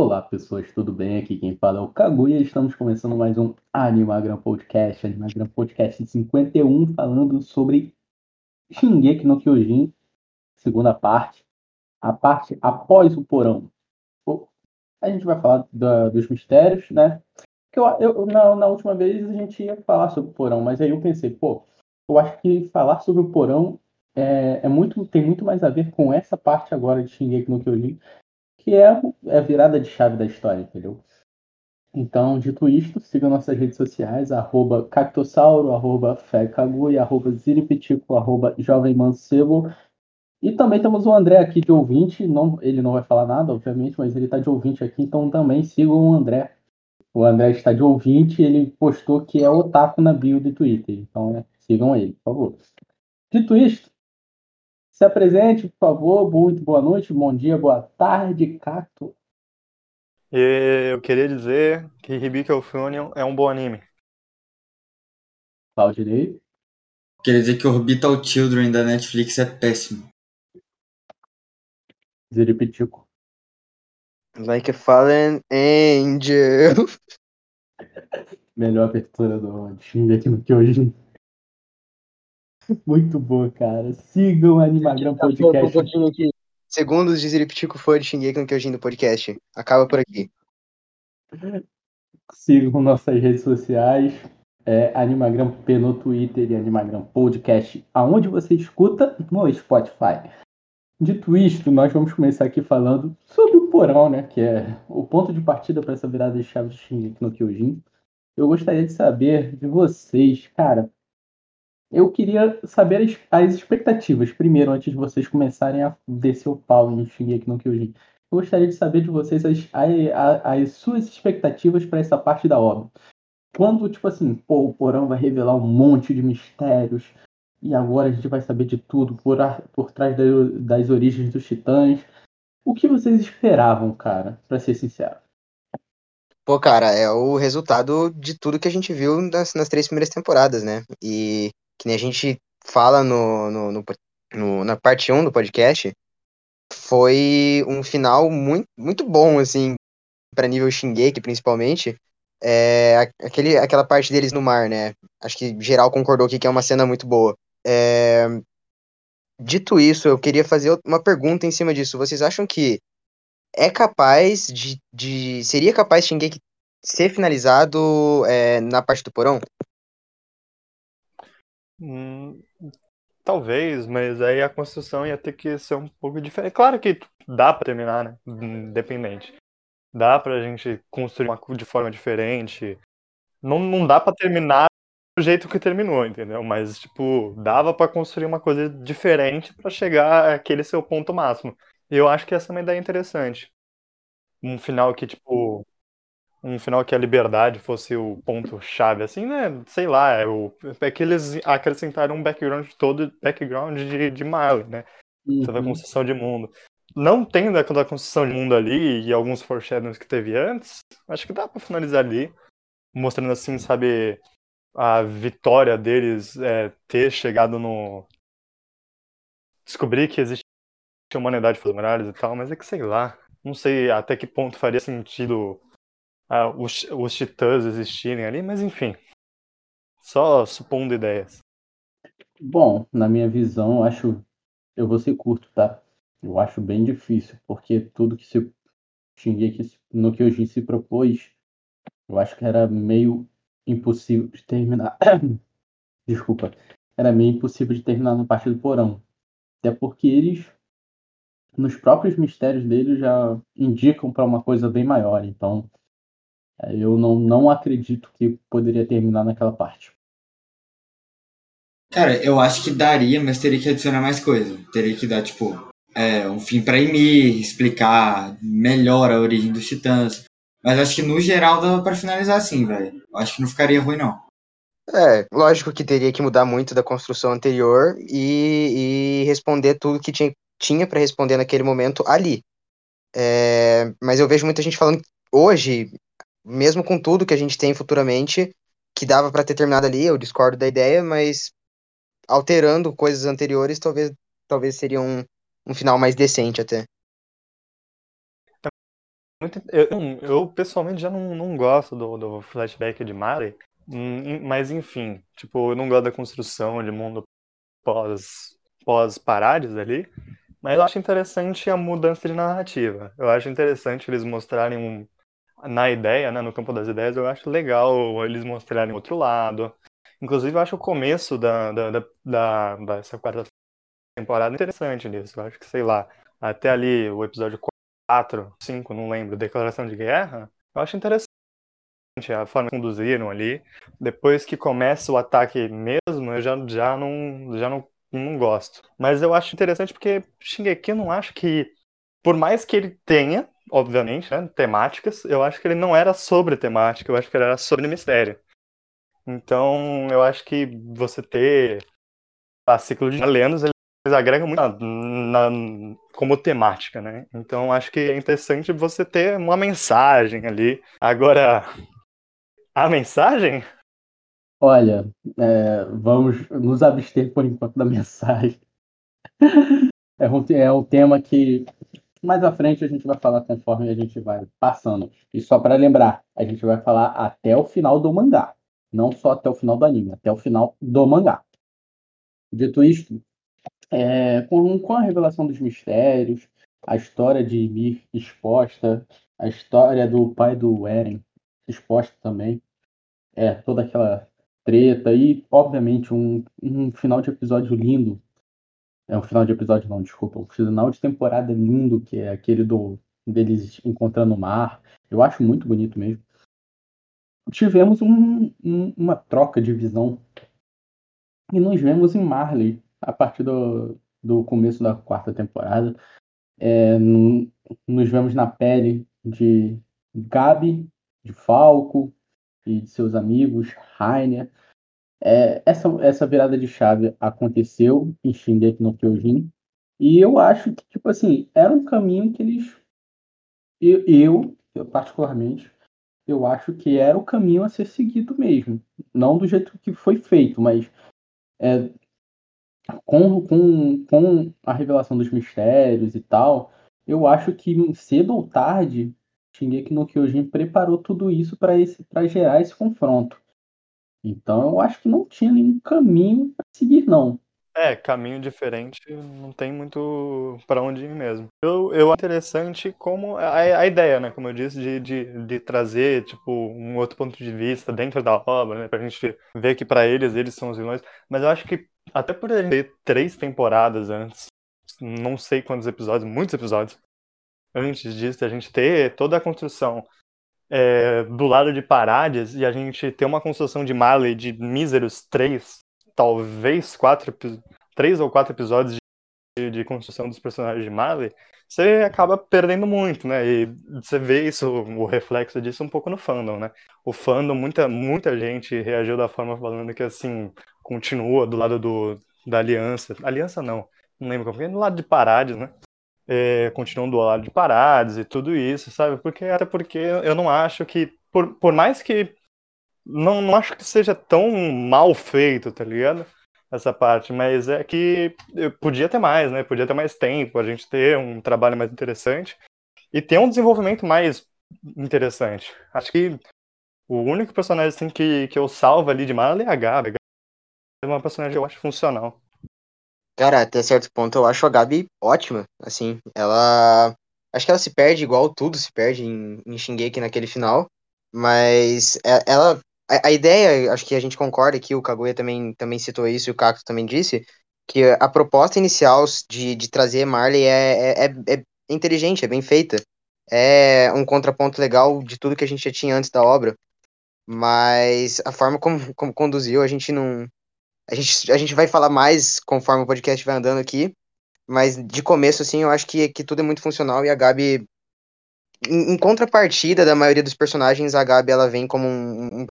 Olá pessoas, tudo bem? Aqui quem fala é o Kaguya. Estamos começando mais um Animagram Podcast, Animagram Podcast 51, falando sobre Shingeki no Kyojin, segunda parte, a parte após o porão. A gente vai falar da, dos mistérios, né? Eu, eu na, na, última vez a gente ia falar sobre o porão, mas aí eu pensei, pô, eu acho que falar sobre o porão é, é muito, tem muito mais a ver com essa parte agora de Shingeki no Kyojin que é, é a virada de chave da história, entendeu? Então, dito isto, siga nossas redes sociais, arroba Cactossauro, arroba Fecagui, arroba Ziripitico, arroba Jovem Mancebo. E também temos o André aqui de ouvinte, não, ele não vai falar nada, obviamente, mas ele está de ouvinte aqui, então também sigam o André. O André está de ouvinte, ele postou que é otaku na bio do Twitter, então sigam ele, por favor. Dito isto, se apresente, por favor. Muito boa noite, bom dia, boa tarde, Cato. E eu queria dizer que Hibiki of Union é um bom anime. Claudinei. Queria dizer que Orbital Children da Netflix é péssimo. Ziripitico. Like a Fallen Angel. Melhor abertura do aqui no que hoje. Muito boa, cara. Sigam o Animagram Podcast. Segundo os Ziriptico foi de Shingeki no Kyojin do podcast. Acaba por aqui. Sigam nossas redes sociais. É, Animagram P no Twitter e Animagram Podcast, aonde você escuta no Spotify. Dito isto, nós vamos começar aqui falando sobre o porão, né? Que é o ponto de partida para essa virada de chave de Shingeki no Kyojin. Eu gostaria de saber de vocês, cara, eu queria saber as, as, expectativas, primeiro, antes de vocês começarem a descer o pau em Shingeki no Kyojin. Eu gostaria de saber de vocês as, as, as suas expectativas para essa parte da obra. Quando, tipo assim, pô, o Porão vai revelar um monte de mistérios, e agora a gente vai saber de tudo por, por trás da, das origens dos titãs. O que vocês esperavam, cara, para ser sincero? Pô, cara, é o resultado de tudo que a gente viu nas, nas três primeiras temporadas, né? E que nem a gente fala no, no, no, no na parte 1 do podcast, foi um final muito, muito bom, assim, para nível Shingeki, principalmente. É, aquele, aquela parte deles no mar, né? Acho que geral concordou aqui que é uma cena muito boa. É, dito isso, eu queria fazer uma pergunta em cima disso. Vocês acham que é capaz de. de seria capaz Shingeki ser finalizado é, na parte do porão? Hum, talvez, mas aí a construção ia ter que ser um pouco diferente. Claro que dá para terminar, né? Independente. Dá pra gente construir uma de forma diferente. Não, não dá para terminar do jeito que terminou, entendeu? Mas, tipo, dava para construir uma coisa diferente para chegar àquele seu ponto máximo. E eu acho que essa é uma ideia interessante. Um final que, tipo, um final que a liberdade fosse o ponto-chave, assim, né? Sei lá, é, o, é que eles acrescentaram um background todo, background de, de Marley, né? Uhum. Sobre a construção de mundo. Não tendo aquela construção de mundo ali e alguns foreshadows que teve antes, acho que dá pra finalizar ali, mostrando assim, sabe, a vitória deles é, ter chegado no. descobrir que existe humanidade funerárias e tal, mas é que sei lá. Não sei até que ponto faria sentido ah, os, os titãs existirem ali, mas enfim. Só supondo ideias. Bom, na minha visão, eu acho. Eu vou ser curto, tá? Eu acho bem difícil, porque tudo que se Shingeki no que hoje se propôs, eu acho que era meio impossível de terminar. Desculpa. Era meio impossível de terminar no parte do porão. Até porque eles, nos próprios mistérios deles, já indicam para uma coisa bem maior. Então, eu não, não acredito que poderia terminar naquela parte. Cara, eu acho que daria, mas teria que adicionar mais coisa. Teria que dar, tipo, é, um fim para Ymir, explicar melhor a origem dos titãs. Mas acho que no geral dava para finalizar assim, velho. Acho que não ficaria ruim, não. É, lógico que teria que mudar muito da construção anterior e, e responder tudo que tinha, tinha para responder naquele momento ali. É, mas eu vejo muita gente falando hoje, mesmo com tudo que a gente tem futuramente, que dava para ter terminado ali, eu discordo da ideia, mas alterando coisas anteriores, talvez, talvez seria um, um final mais decente até. eu, eu, pessoalmente já não, não gosto do, do flashback de Mari, hum, mas enfim, tipo, eu não gosto da construção de mundo pós, pós Parades ali, mas eu acho interessante a mudança de narrativa. Eu acho interessante eles mostrarem um, na ideia, né, no campo das ideias, eu acho legal eles mostrarem outro lado. Inclusive, eu acho o começo da, da, da, da dessa quarta temporada interessante nisso. Eu acho que, sei lá, até ali o episódio 4, 5, não lembro, Declaração de Guerra, eu acho interessante a forma que conduziram ali. Depois que começa o ataque mesmo, eu já, já, não, já não, não gosto. Mas eu acho interessante porque Shingeki eu não acho que, por mais que ele tenha, obviamente, né, temáticas, eu acho que ele não era sobre temática, eu acho que ele era sobre mistério. Então, eu acho que você ter a ciclo de lendas, eles agregam muito na, na, como temática, né? Então, acho que é interessante você ter uma mensagem ali. Agora, a mensagem? Olha, é, vamos nos abster por enquanto da mensagem. É um, é um tema que mais à frente a gente vai falar conforme a gente vai passando. E só para lembrar, a gente vai falar até o final do mangá. Não só até o final do anime, até o final do mangá. Dito isto, é, com, com a revelação dos mistérios, a história de Ymir exposta, a história do pai do Eren exposta também, é, toda aquela treta e, obviamente, um, um final de episódio lindo é um final de episódio, não, desculpa. Um final de temporada lindo, que é aquele do deles encontrando o mar. Eu acho muito bonito mesmo. Tivemos um, um, uma troca de visão. E nos vemos em Marley a partir do, do começo da quarta temporada. É, no, nos vemos na pele de Gabi, de Falco e de seus amigos, Rainer. É, essa, essa virada de chave aconteceu em Shingeki no Kyojin, e eu acho que, tipo assim, era um caminho que eles. Eu, eu, eu, particularmente, eu acho que era o caminho a ser seguido mesmo. Não do jeito que foi feito, mas é, com, com, com a revelação dos mistérios e tal, eu acho que cedo ou tarde, Shingeki no Kyojin preparou tudo isso para gerar esse confronto. Então eu acho que não tinha nenhum caminho a seguir, não. É, caminho diferente não tem muito para onde ir mesmo. Eu, eu interessante como a, a ideia, né, como eu disse, de, de, de, trazer tipo um outro ponto de vista dentro da obra, né, pra gente ver que para eles eles são os vilões. Mas eu acho que até por gente ter três temporadas antes, não sei quantos episódios, muitos episódios antes disso, a gente ter toda a construção é, do lado de Parades e a gente ter uma construção de Marley de míseros três, talvez quatro, três ou quatro episódios de, de construção dos personagens de Marley, você acaba perdendo muito, né? E você vê isso, o reflexo disso um pouco no fandom, né? O fandom, muita, muita gente reagiu da forma falando que, assim, continua do lado do, da aliança. Aliança não, não lembro como é, do lado de Parades, né? É, continuam do lado de paradas e tudo isso, sabe? Porque até porque eu não acho que, por, por mais que não, não acho que seja tão mal feito, tá ligado? Essa parte, mas é que podia ter mais, né? Podia ter mais tempo, a gente ter um trabalho mais interessante e ter um desenvolvimento mais interessante. Acho que o único personagem assim, que, que eu salvo ali de Marley é a Gabi. É uma personagem que eu acho funcional. Cara, até certo ponto eu acho a Gabi ótima, assim, ela... Acho que ela se perde igual tudo se perde em, em Shingeki naquele final, mas é, ela... A, a ideia, acho que a gente concorda aqui, o Kaguya também, também citou isso e o Kaku também disse, que a proposta inicial de, de trazer Marley é, é, é, é inteligente, é bem feita. É um contraponto legal de tudo que a gente já tinha antes da obra, mas a forma como, como conduziu, a gente não, a gente, a gente vai falar mais conforme o podcast vai andando aqui, mas de começo, assim, eu acho que, que tudo é muito funcional e a Gabi, em, em contrapartida da maioria dos personagens, a Gabi ela vem como um, um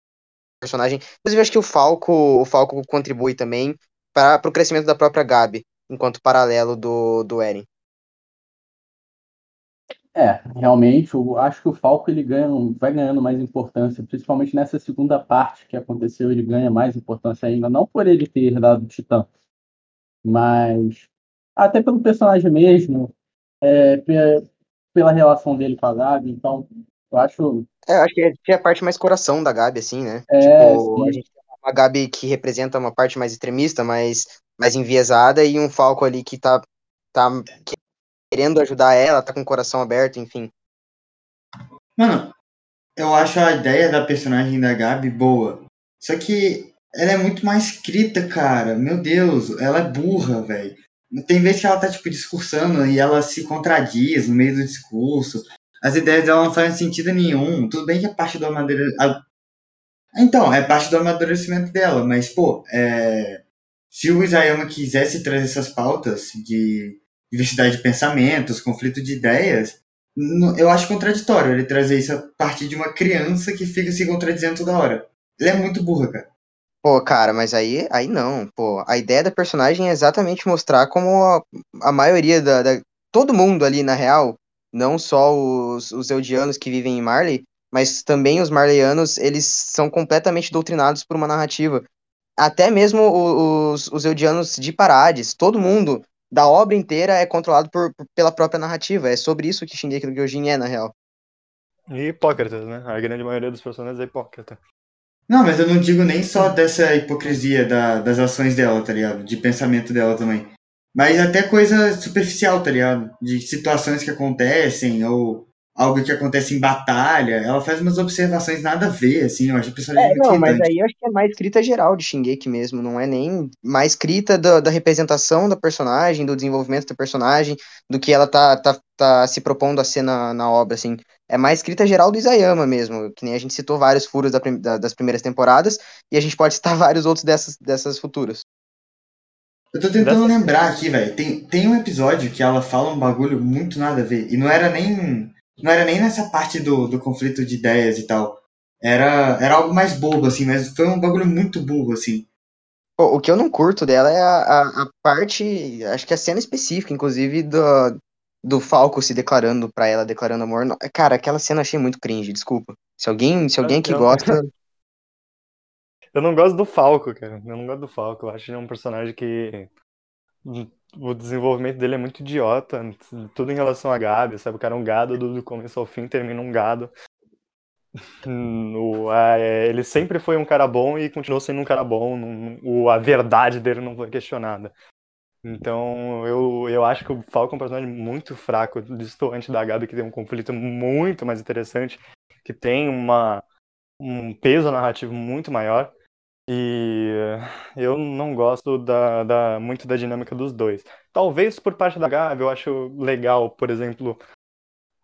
personagem. Inclusive, acho que o Falco, o Falco contribui também para o crescimento da própria Gabi, enquanto paralelo do, do Eren. É, realmente, eu acho que o Falco ele ganha, vai ganhando mais importância, principalmente nessa segunda parte que aconteceu, ele ganha mais importância ainda, não por ele ter herdado o Titã, mas até pelo personagem mesmo, é, pela relação dele com a Gabi, então eu acho. É, eu acho que é a parte mais coração da Gabi, assim, né? É, tipo, sim. a gente tem uma Gabi que representa uma parte mais extremista, mais, mais enviesada, e um Falco ali que tá, tá querendo ajudar ela, tá com o coração aberto, enfim. Mano, eu acho a ideia da personagem da Gabi boa. Só que ela é muito mal escrita, cara. Meu Deus, ela é burra, velho. Tem vezes que ela tá, tipo, discursando e ela se contradiz no meio do discurso. As ideias dela não fazem sentido nenhum. Tudo bem que é parte do amadurecimento. Então, é parte do amadurecimento dela, mas, pô, é... se o Isayama quisesse trazer essas pautas de diversidade de pensamentos, conflito de ideias, eu acho contraditório ele trazer isso a partir de uma criança que fica se contradizendo toda hora. Ele é muito burra, cara. Pô, cara, mas aí, aí não. Pô, a ideia da personagem é exatamente mostrar como a, a maioria da, da- Todo mundo ali, na real, não só os, os Eldianos que vivem em Marley, mas também os Marleyanos, eles são completamente doutrinados por uma narrativa. Até mesmo os, os Eldianos de Parades, todo mundo da obra inteira é controlado por, por- pela própria narrativa. É sobre isso que Shingeki no Kyojin é, na real. E hipócritas, né? A grande maioria dos personagens é hipócrita. Não, mas eu não digo nem só dessa hipocrisia da- das ações dela, tá ligado? De pensamento dela também. Mas até coisa superficial, tá ligado? De situações que acontecem, ou algo que acontece em batalha. Ela faz umas observações nada a ver, assim, eu acho a personagem É, muito não, mas aí eu acho que é mais escrita geral de Shingeki mesmo, não é nem mais escrita da, da representação da personagem, do desenvolvimento da personagem, do que ela tá, tá, tá se propondo a ser na, na obra, assim. É mais escrita geral do Isayama mesmo, que nem a gente citou vários furos da da- das primeiras temporadas, e a gente pode citar vários outros dessas, dessas futuras. Eu tô tentando lembrar aqui, velho. Tem, tem um episódio que ela fala um bagulho muito nada a ver. E não era nem. Não era nem nessa parte do, do conflito de ideias e tal. Era, era algo mais bobo, assim, mas foi um bagulho muito burro, assim. Pô, o que eu não curto dela é a, a, a parte, acho que a cena específica, inclusive, do, do Falco se declarando pra ela, declarando amor. Não- Cara, aquela cena eu achei muito cringe, desculpa. Se alguém, se alguém que gosta, Eu não gosto do Falco, cara. Eu não gosto do Falco. Eu acho ele um personagem que. O desenvolvimento dele é muito idiota. Tudo em relação a Gabi, sabe? O cara é um gado do, começo ao fim, termina um gado. No- é, ele sempre foi um cara bom e continuou sendo um cara bom. a verdade dele não foi questionada. Então, eu, eu acho que o Falco é um personagem muito fraco, distoante da Gabi, que tem um conflito muito mais interessante, que tem uma, um peso narrativo muito maior. E eu não gosto da, da- muito da dinâmica dos dois. Talvez por parte da Gabi, eu acho legal, por exemplo,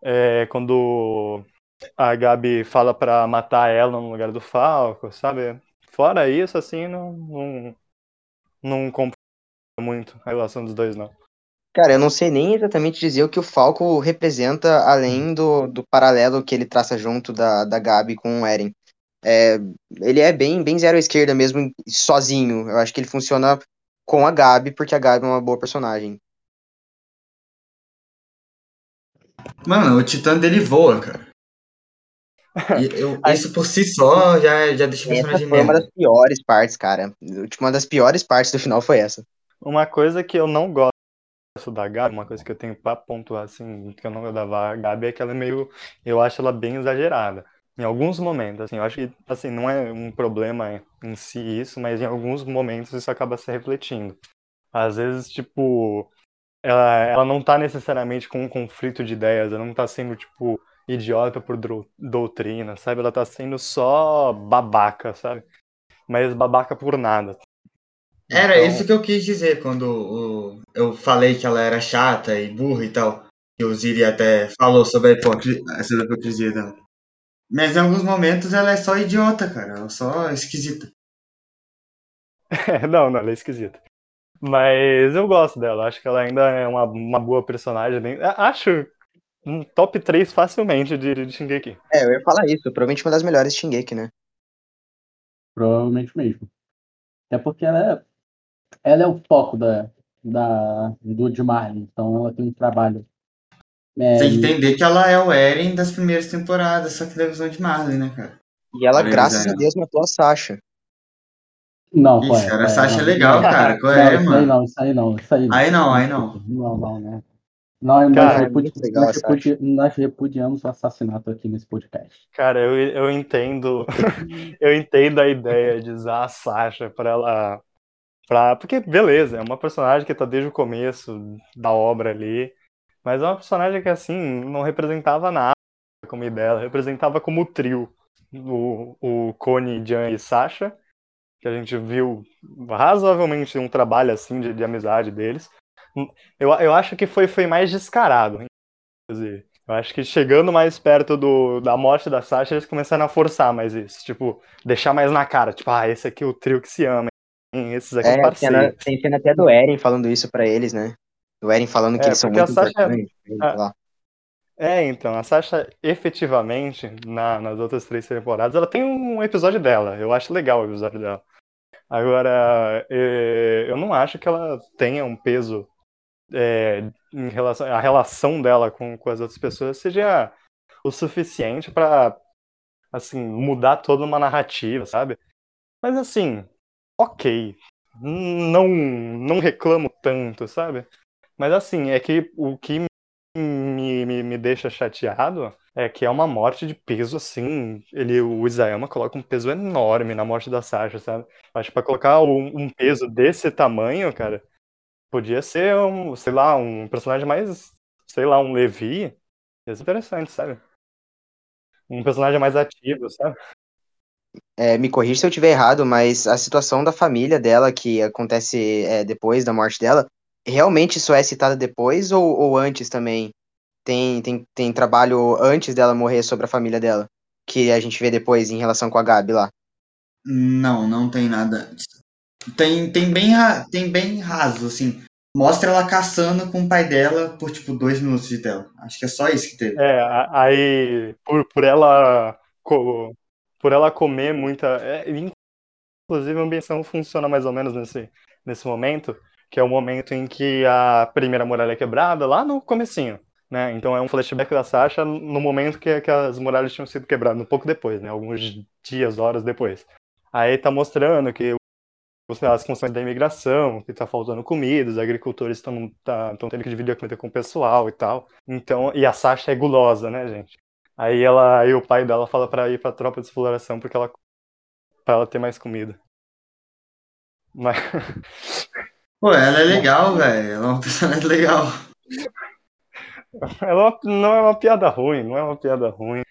é, quando a Gabi fala pra matar ela no lugar do Falco, sabe? Fora isso, assim, não, não, não compro muito a relação dos dois, não. Cara, eu não sei nem exatamente dizer o que o Falco representa, além do, do paralelo que ele traça junto da, da Gabi com o Eren. É, ele é bem, bem zero à esquerda mesmo, sozinho. Eu acho que ele funciona com a Gabi, porque a Gabi é uma boa personagem. Mano, o titã dele voa, cara. E eu- isso por si só já, já deixa o personagem foi uma merda. das piores partes, cara. Tipo, Uma das piores partes do final foi essa. Uma coisa que eu não gosto da Gabi, uma coisa que eu tenho pra pontuar, assim, que eu não gosto da Gabi é que ela é meio. Eu acho ela bem exagerada. Em alguns momentos, assim, eu acho que, assim, não é um problema em si isso, mas em alguns momentos isso acaba se refletindo. Às vezes, tipo, ela, ela não tá necessariamente com um conflito de ideias, ela não tá sendo, tipo, idiota por doutrina, sabe? Ela tá sendo só babaca, sabe? Mas babaca por nada. Era Então- isso que eu quis dizer quando eu falei que ela era chata e burra e tal. Que o Ziri até falou sobre a hipocrisia dela. Mas em alguns momentos ela é só idiota, cara. Ela é só esquisita. não, não, ela é esquisita. Mas eu gosto dela, acho que ela ainda é uma, uma boa personagem. bem- Acho um top 3 facilmente de, de Shingeki. É, eu ia falar isso. Provavelmente uma das melhores de Shingeki, né? Provavelmente mesmo. Até porque ela é, ela é o foco da, da, do de Marley, então ela tem um trabalho. É, Tem que entender que ela é o Eren das primeiras temporadas, só que da visão de Marley, né, cara? E ela, graças é. a Deus, matou a Sasha. Não, qual Isso, é? cara, a é? Sasha é Não, legal, não. cara. Qual Não, é, isso aí mano? não, isso aí não, isso aí não. Aí não, aí não. Não, não, né? Nós, nós, Cara, é repudi- muito legal nós repudi- nós repudiamos o assassinato aqui nesse podcast. Cara, eu, eu entendo. eu entendo a ideia de usar a Sasha pra ela. Pra, porque, beleza, é uma personagem que tá desde o começo da obra ali. Mas é uma personagem que, assim, não representava nada como ideia. Ela representava como trio. O, o Connie, Jan e Sasha. Que a gente viu razoavelmente um trabalho, assim, de, de amizade deles. Eu, eu acho que foi, foi mais descarado, inclusive. Eu acho que chegando mais perto do, da morte da Sasha, eles começaram a forçar mais isso. Tipo, deixar mais na cara. Tipo, ah, esse aqui é o trio que se ama, hein? Esses aqui é, É, tem cena até do Eren falando isso pra eles, né? Do Eren falando que É, eles são a muito Sasha- importantes. sei Ah. lá. É, então, a Sasha, efetivamente, na- nas outras três temporadas, ela tem um episódio dela. Eu acho legal o episódio dela. Agora, eh, eu não acho que ela tenha um peso eh, em relação. A relação dela com, com as outras pessoas seja o suficiente pra, assim, mudar toda uma narrativa, sabe? Mas, assim, ok. Não, não reclamo tanto, sabe? Mas, assim, é que o que me, me, me deixa chateado é que é uma morte de peso assim. Ele, o Isayama coloca um peso enorme na morte da Sasha, sabe? Acho que pra colocar um, um peso desse tamanho, cara, podia ser um, sei lá, um personagem mais, sei lá, um Levi. Ser interessante, sabe? Um personagem mais ativo, sabe? É, me corrija se eu estiver errado, mas a situação da família dela, que acontece é, depois da morte dela, realmente isso é citado depois ou, ou antes também? Tem, tem, tem trabalho antes dela morrer sobre a família dela, que a gente vê depois em relação com a Gabi lá. Não, não tem nada. Tem, tem, bem, tem bem raso, assim. Mostra ela caçando com o pai dela por, tipo, dois minutos de tela. Acho que é só isso que teve. É, aí por, por ela por ela comer muita, é, inclusive a ambientação funciona mais ou menos nesse nesse momento, que é o momento em que a primeira muralha é quebrada, lá no comecinho, né? Então é um flashback da Sasha no momento que, que as muralhas tinham sido quebradas, um pouco depois, né? Alguns dias, horas depois. Aí tá mostrando que as funções da imigração, que tá faltando comida, os agricultores estão tá, tendo que dividir a comida com o pessoal e tal. Então, e a Sasha é gulosa, né, gente? Aí ela, aí o pai dela fala pra ir pra tropa de exploração porque ela para ela ter mais comida. Mas Pô, ela é legal, velho. Ela é uma personagem legal. ela não é uma piada ruim, não é uma piada ruim.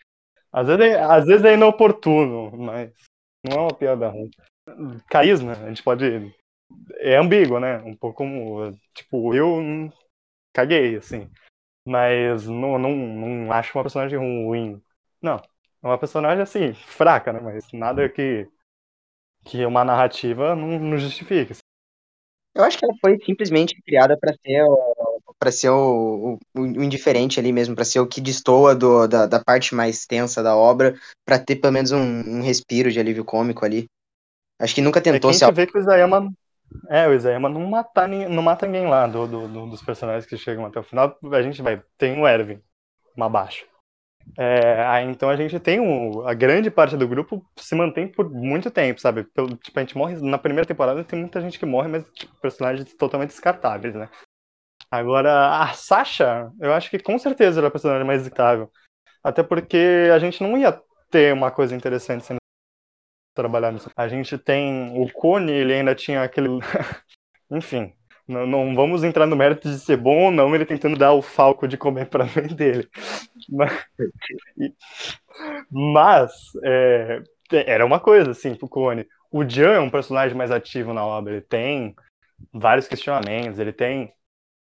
Às vezes é, às vezes é inoportuno, mas não é uma piada ruim. Carisma, a gente pode é ambíguo, né? Um pouco como tipo, eu caguei assim. Mas não, não, não acho uma personagem ruim. Não. É uma personagem assim, fraca, né? Mas nada que que uma narrativa não, não justifique. Eu acho que ela foi simplesmente criada pra ser para ser o, o, o indiferente ali mesmo, pra ser o que destoa do, da, da parte mais tensa da obra, pra ter pelo menos um, um respiro de alívio cômico ali. Acho que nunca É tentou a se gente vê que o Isayama. É, o Isayama não mata, não mata ninguém lá do, do- do- dos personagens que chegam até o final. A gente vai. Tem o Erwin, uma baixa. É, então a gente tem um, a grande parte do grupo se mantém por muito tempo, sabe? Pelo, tipo, a gente morre na primeira temporada, tem muita gente que morre, mas tipo, personagens totalmente descartáveis, né? Agora, a Sasha, eu acho que com certeza ela é a personagem mais executável. Até porque a gente não ia ter uma coisa interessante sendo trabalhar nisso. A gente tem o Cone, ele ainda tinha aquele. Enfim, não, não vamos entrar no mérito de ser bom ou não, ele tentando dar o falco de comer pra mãe dele. Mas, mas, é, era uma coisa, assim, pro Cone. O Jan é um personagem mais ativo na obra, ele tem vários questionamentos, ele tem,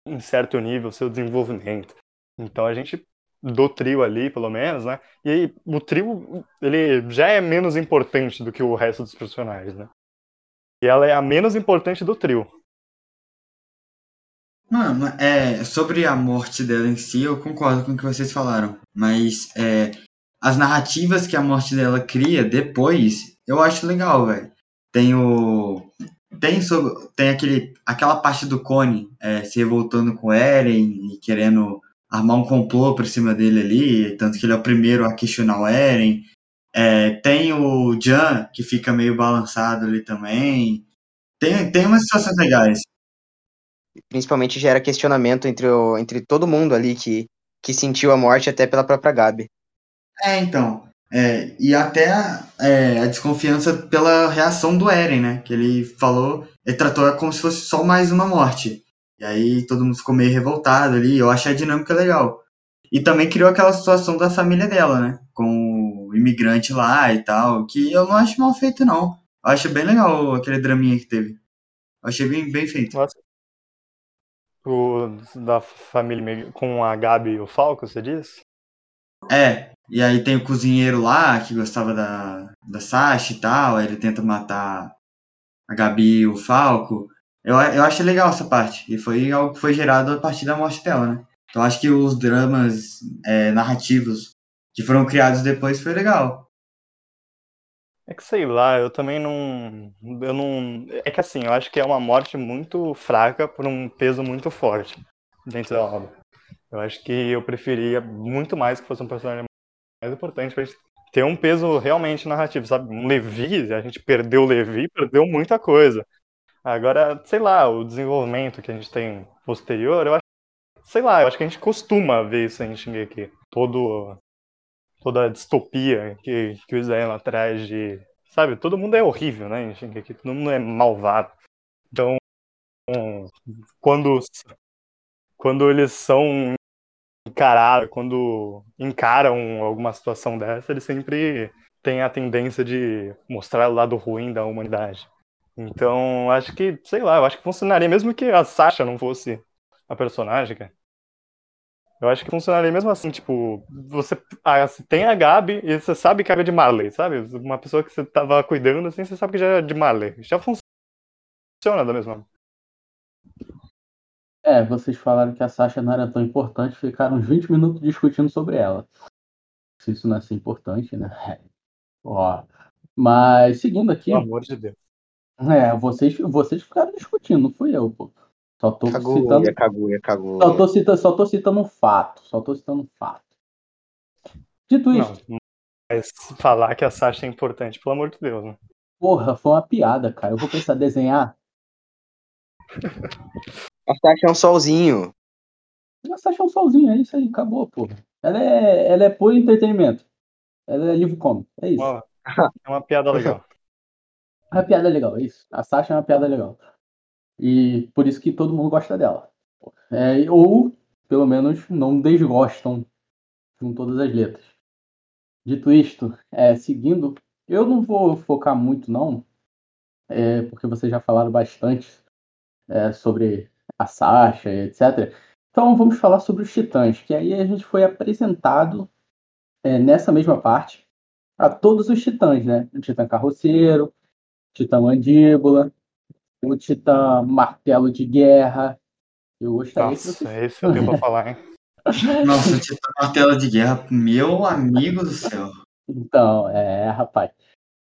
em certo nível, seu desenvolvimento. Então a gente, do trio ali, pelo menos, né? E aí, o trio, ele já é menos importante do que o resto dos personagens, né? E ela é a menos importante do trio. Mano, é, sobre a morte dela em si, eu concordo com o que vocês falaram. Mas é, as narrativas que a morte dela cria depois, eu acho legal, velho. Tem o. Tem, sobre, tem aquele, aquela parte do Cone é, se revoltando com Eren e querendo armar um complô por cima dele ali, tanto que ele é o primeiro a questionar o Eren. É, tem o Jan, que fica meio balançado ali também. Tem, tem umas situações legais. Principalmente gera questionamento entre, o, entre todo mundo ali que, que sentiu a morte até pela própria Gabi. É, então. É, e até é, a desconfiança pela reação do Eren, né? Que ele falou, ele tratou como se fosse só mais uma morte. E aí todo mundo ficou meio revoltado ali. Eu achei a dinâmica legal. E também criou aquela situação da família dela, né? Com o imigrante lá e tal. Que eu não acho mal feito, não. Eu acho bem legal aquele draminha que teve. Eu achei bem, bem feito. Nossa. O da família com a Gabi e o Falco, você diz? É, e aí tem o cozinheiro lá que gostava da, da Sasha e tal, aí ele tenta matar a Gabi e o Falco. Eu, eu acho legal essa parte. E foi algo que foi gerado a partir da morte dela, né? Então acho que os dramas é, narrativos que foram criados depois foi legal. É que sei lá, eu também não. Eu não. É que assim, eu acho que é uma morte muito fraca por um peso muito forte dentro da obra. Eu acho que eu preferia muito mais que fosse um personagem mais importante pra gente ter um peso realmente narrativo, sabe? Um Levi, a gente perdeu o Levi, perdeu muita coisa. Agora, sei lá, o desenvolvimento que a gente tem posterior, eu acho, sei lá, eu acho que a gente costuma ver isso em Shingeki. Todo, toda a distopia que, que o Israel traz de, sabe, todo mundo é horrível, né, Shingeki, todo mundo é malvado. Então, quando, quando eles são encarar, quando encaram alguma situação dessa, eles sempre têm a tendência de mostrar o lado ruim da humanidade. Então, acho que, sei lá, eu acho que funcionaria mesmo que a Sasha não fosse a personagem, cara. Eu acho que funcionaria mesmo assim, tipo, você, ah, tem a Gabi e você sabe que é de Marley, sabe? Uma pessoa que você tava cuidando, assim, você sabe que já é de Marley. Já funciona da mesma é, vocês falaram que a Sasha não era tão importante, ficaram uns 20 minutos discutindo sobre ela. Se isso não é assim importante, né? Ó. Mas seguindo aqui. Pelo amor de Deus. É, vocês, vocês ficaram discutindo, não fui eu, pô. Só tô Caguia, citando. caguia, caguia. Só tô citando, só tô citando um fato. Só tô citando um fato. Dito isso. Não, mas falar que a Sasha é importante, pelo amor de Deus, né? Porra, foi uma piada, cara. Eu vou pensar em desenhar. A Sasha é um solzinho. A Sasha é um solzinho, é isso aí, acabou, pô. Ela é, ela é puro entretenimento. Ela é livro cômico, é isso. Ó, é uma piada legal. É uma piada legal, é isso. A Sasha é uma piada legal. E por isso que todo mundo gosta dela. É, ou, pelo menos, não desgostam com todas as letras. Dito isto, é, seguindo, eu não vou focar muito, não, é, porque vocês já falaram bastante é, sobre a Sasha, etc. Então vamos falar sobre os Titãs, que aí a gente foi apresentado é, nessa mesma parte a todos os Titãs, né? O Titã Carroceiro, Titã Mandíbula, o Titã Martelo de Guerra. Eu gostaria Nossa, que você... esse eu tenho pra falar, hein? Nossa, o Titã Martelo de Guerra, meu amigo do céu. Então, é, rapaz.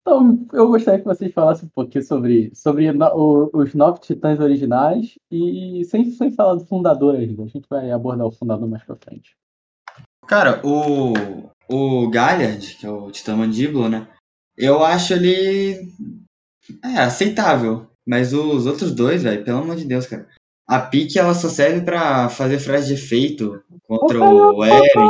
Então, eu gostaria que vocês falassem um pouquinho sobre, sobre no, os nove titãs originais e sem, sem falar do fundador ainda. A gente vai abordar o fundador mais pra frente. Cara, o, o Galliard, que é o titã mandíbula, né? Eu acho ele é, aceitável. Mas os outros dois, velho, pelo amor de Deus, cara. A Pique, ela só serve pra fazer frase de efeito contra o Eren.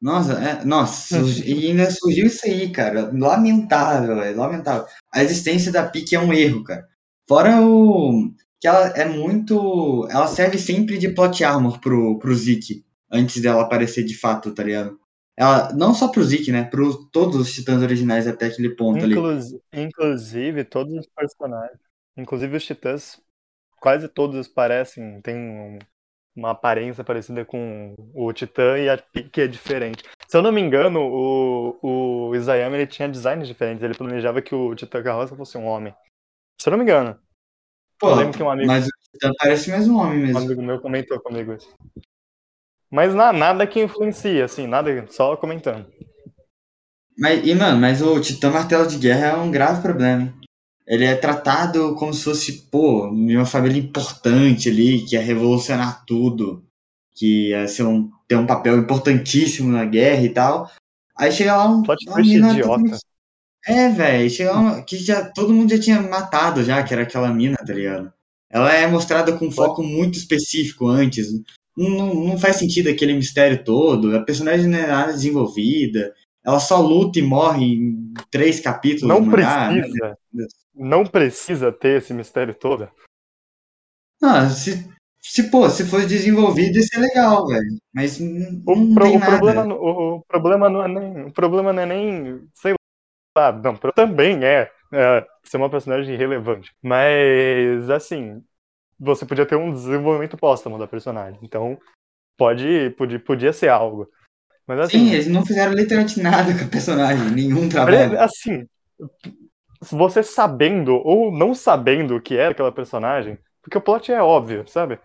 Nossa, é, nossa, e ainda surgiu isso aí, cara. Lamentável, velho, lamentável. A existência da pique é um erro, cara. Fora o. que ela é muito. Ela serve sempre de plot armor pro, pro Zeke, antes dela aparecer de fato, tá ligado? Ela, não só pro Zeke, né? Pro todos os titãs originais até aquele ponto ali. Inclusive, todos os personagens. Inclusive os titãs, quase todos parecem. Tem um, uma aparência parecida com o Titã e a Pique é diferente. Se eu não me engano, o, o Isayama ele tinha designs diferentes. Ele planejava que o Titã Carroça fosse um homem. Se eu não me engano. Pô, eu lembro que um amigo, mas o Titã parece mais um homem mesmo. Um amigo meu comentou comigo isso. Mas na, nada que influencia, assim, nada, só comentando. Mas, e, mano, mas o Titã Martelo de Guerra é um grave problema ele é tratado como se fosse, pô, uma família importante ali, que ia revolucionar tudo, que ia ser um, ter um papel importantíssimo na guerra e tal. Aí chega lá um. Plot uma mina idiota. É, velho, chega lá que já todo mundo já tinha matado já, que era aquela mina, tá ligado? Ela é mostrada com um foco muito específico antes. Não, não faz sentido aquele mistério todo. A personagem não é nada desenvolvida. Ela só luta e morre em três capítulos. Não né? precisa. Não precisa ter esse mistério todo. Ah, se, se, pô, se fosse desenvolvido, ia ser legal, velho. Mas não, O, não pro- tem o nada. problema, não- o, o problema não é nem. O problema não é nem. Sei lá. Não, também é, é ser uma personagem relevante. Mas, assim. Você podia ter um desenvolvimento póstumo da personagem. Então, pode, podia, podia ser algo. Mas assim. Sim, eles não fizeram literalmente nada com a personagem, nenhum trabalho. Assim, você sabendo ou não sabendo o que era aquela personagem, porque o plot é óbvio, sabe?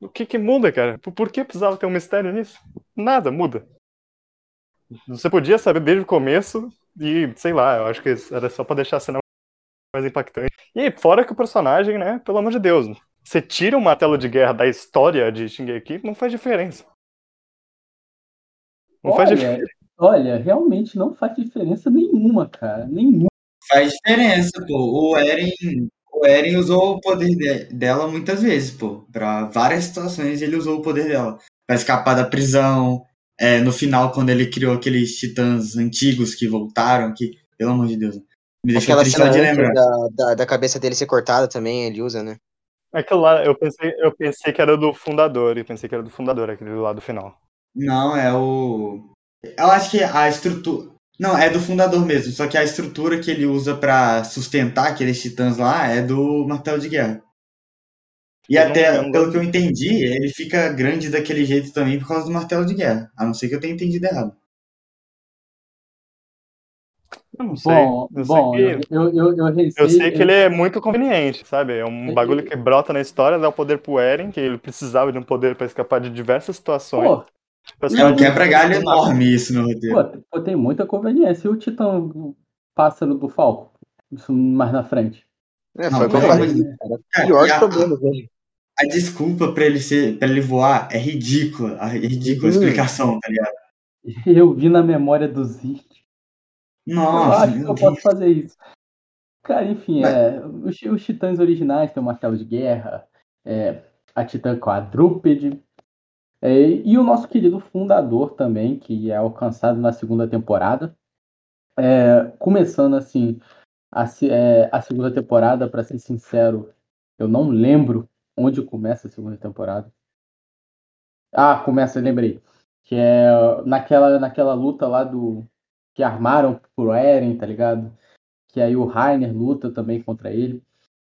O que que muda, cara? Por, por que precisava ter um mistério nisso? Nada muda. Você podia saber desde o começo e, sei lá, eu acho que era só pra deixar a cena mais impactante. E fora que o personagem, né, pelo amor de Deus, você tira o martelo de guerra da história de Shingeki, não faz diferença. Não faz diferença. Olha, olha, realmente não faz diferença nenhuma, cara. Nenhuma. Faz diferença, pô. O Eren, o Eren usou o poder de- dela muitas vezes, pô. Pra várias situações ele usou o poder dela. Pra escapar da prisão. É, no final, quando ele criou aqueles titãs antigos que voltaram, que, pelo amor de Deus, me deixou Aquela triste só de lembrar. da, da, da cabeça dele ser cortada também, ele usa, né? Aquilo lá, eu pensei, eu pensei que era do fundador, e pensei que era do fundador, aquele lá do final. Não, é o. Eu acho que a estrutura. Não, é do fundador mesmo. Só que a estrutura que ele usa pra sustentar aqueles titãs lá é do martelo de guerra. E Eu até, pelo que eu entendi, ele fica grande daquele jeito também por causa do martelo de guerra. A não ser que eu tenha entendido errado. Eu não sei. Bom, eu, bom, sei eu, que, eu, eu, eu receio- eu sei que ele é muito conveniente, sabe? É um bagulho que brota na história, dá o poder pro Eren, que ele precisava de um poder pra escapar de diversas situações. Pô, Pra É um quebra-galho enorme isso no roteiro. pô, tem muita conveniência. E o Titã o pássaro do Falco? Isso mais na frente. É, Não, foi o que eu pelo falei. amor de Era Cara, o pior e dos a- problemas dele. A desculpa pra ele ser, para ele voar é ridícula. É ridícula a Uhum. explicação, tá ligado? Eu vi na memória do Zirk. Eu Nossa, acho que eu Deus. posso fazer isso. Cara, enfim, Mas- é, os, os titãs originais tem o martelo de guerra, é, a titã quadrúpede, é, e o nosso querido fundador também, que é alcançado na segunda temporada. É, começando assim, a, é, a segunda temporada, para ser sincero, eu não lembro onde começa a segunda temporada. Ah, começa, lembrei. Que é naquela, naquela luta lá do. Que armaram pro Eren, tá ligado? Que aí o Rainer luta também contra ele.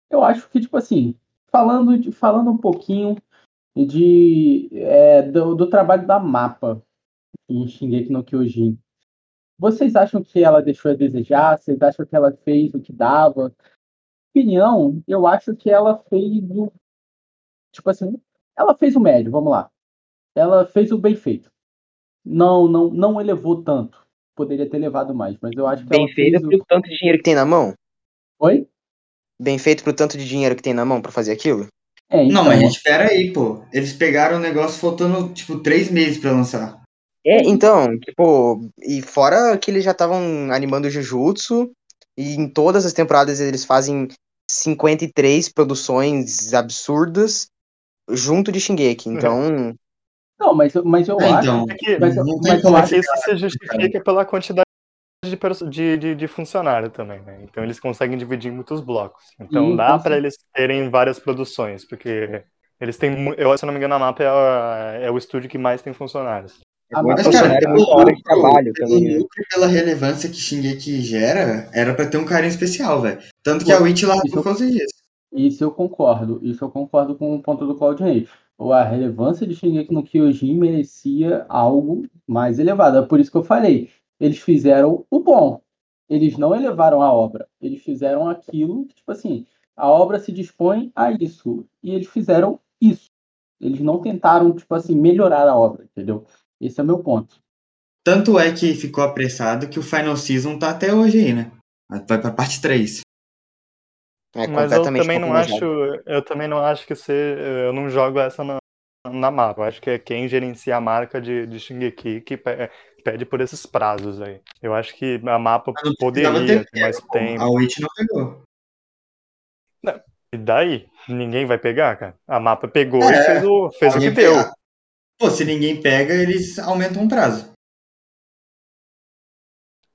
Eu acho que, tipo assim, falando, falando um pouquinho de, é, do, do trabalho da Mapa em Shingeki no Kyojin. Vocês acham que ela deixou a desejar? Vocês acham que ela fez o que dava? Opinião, eu acho que ela fez o. Tipo assim, ela fez o médio, vamos lá. Ela fez o bem feito. Não, não, não elevou tanto. Poderia ter levado mais, mas eu acho que Bem ela feito fez o... pro tanto de dinheiro que tem na mão. Oi? Bem feito pro tanto de dinheiro que tem na mão pra fazer aquilo. É, então, Não, mas espera aí, pô. Eles pegaram o negócio faltando, tipo, três meses pra lançar. É, então, tipo, e fora que eles já estavam animando o Jujutsu, e em todas as temporadas eles fazem 53 produções absurdas junto de Shingeki. Então, Não, mas, mas eu É, acho. então, É que, Mas, mas eu como acho é que isso se justifica pela quantidade de, de, de, de funcionário também, né? Então eles conseguem dividir em muitos blocos. Então Sim, dá pra eles terem várias produções, porque eles têm, eu, se eu não me engano, a MAP é, a- é o estúdio que mais tem funcionários. Mas, cara, de trabalho pelo também. lucro e pela relevância que Shingeki gera, era pra ter um carinho especial, velho. Tanto que a Witch largou Isso- por causa disso. Isso eu concordo. Isso eu concordo com o ponto do Claudinei. A relevância de Shingeki no Kyojin merecia algo mais elevado. É por isso que eu falei. Eles fizeram o bom. Eles não elevaram a obra. Eles fizeram aquilo, tipo assim, a obra se dispõe a isso. E eles fizeram isso. Eles não tentaram, tipo assim, melhorar a obra, entendeu? Esse é o meu ponto. Tanto é que ficou apressado que o Final Season tá até hoje aí, né? Vai pra parte 3. É Mas eu também não acho, eu também não acho que ser, eu não jogo essa na, na mapa. Eu acho que é quem gerencia a marca de, de Shingeki que pe- pede por esses prazos aí. Eu acho que a mapa não poderia ter mais tempo. A Witch não pegou. E daí? Ninguém vai pegar, cara? A mapa pegou É, e fez o, fez o que deu. Pô, se ninguém pega, eles aumentam o prazo.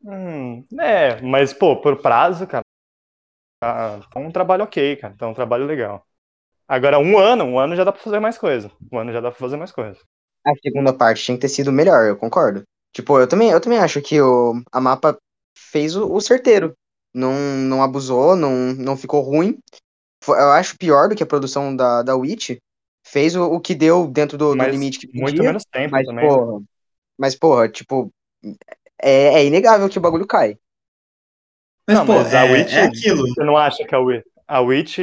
Hum, é, mas, pô, por prazo, cara, tá um trabalho ok, cara. Tá um trabalho legal. Agora, um ano, um ano já dá pra fazer mais coisa. Um ano já dá pra fazer mais coisa. A segunda parte tinha que ter sido melhor, eu concordo. Tipo, eu também, eu também acho que o, a mapa fez o, o certeiro. Não, não abusou, não, não ficou ruim. Foi- Eu acho pior do que a produção da, da Witch. Fez o, o que deu dentro do, do limite que podia. muito menos tempo mas, também. porra, mas, porra, tipo, é, é inegável que o bagulho cai. Mas, Não, pô, mas a é, Witch- é aquilo. Você não acha que a Witch, a Witch,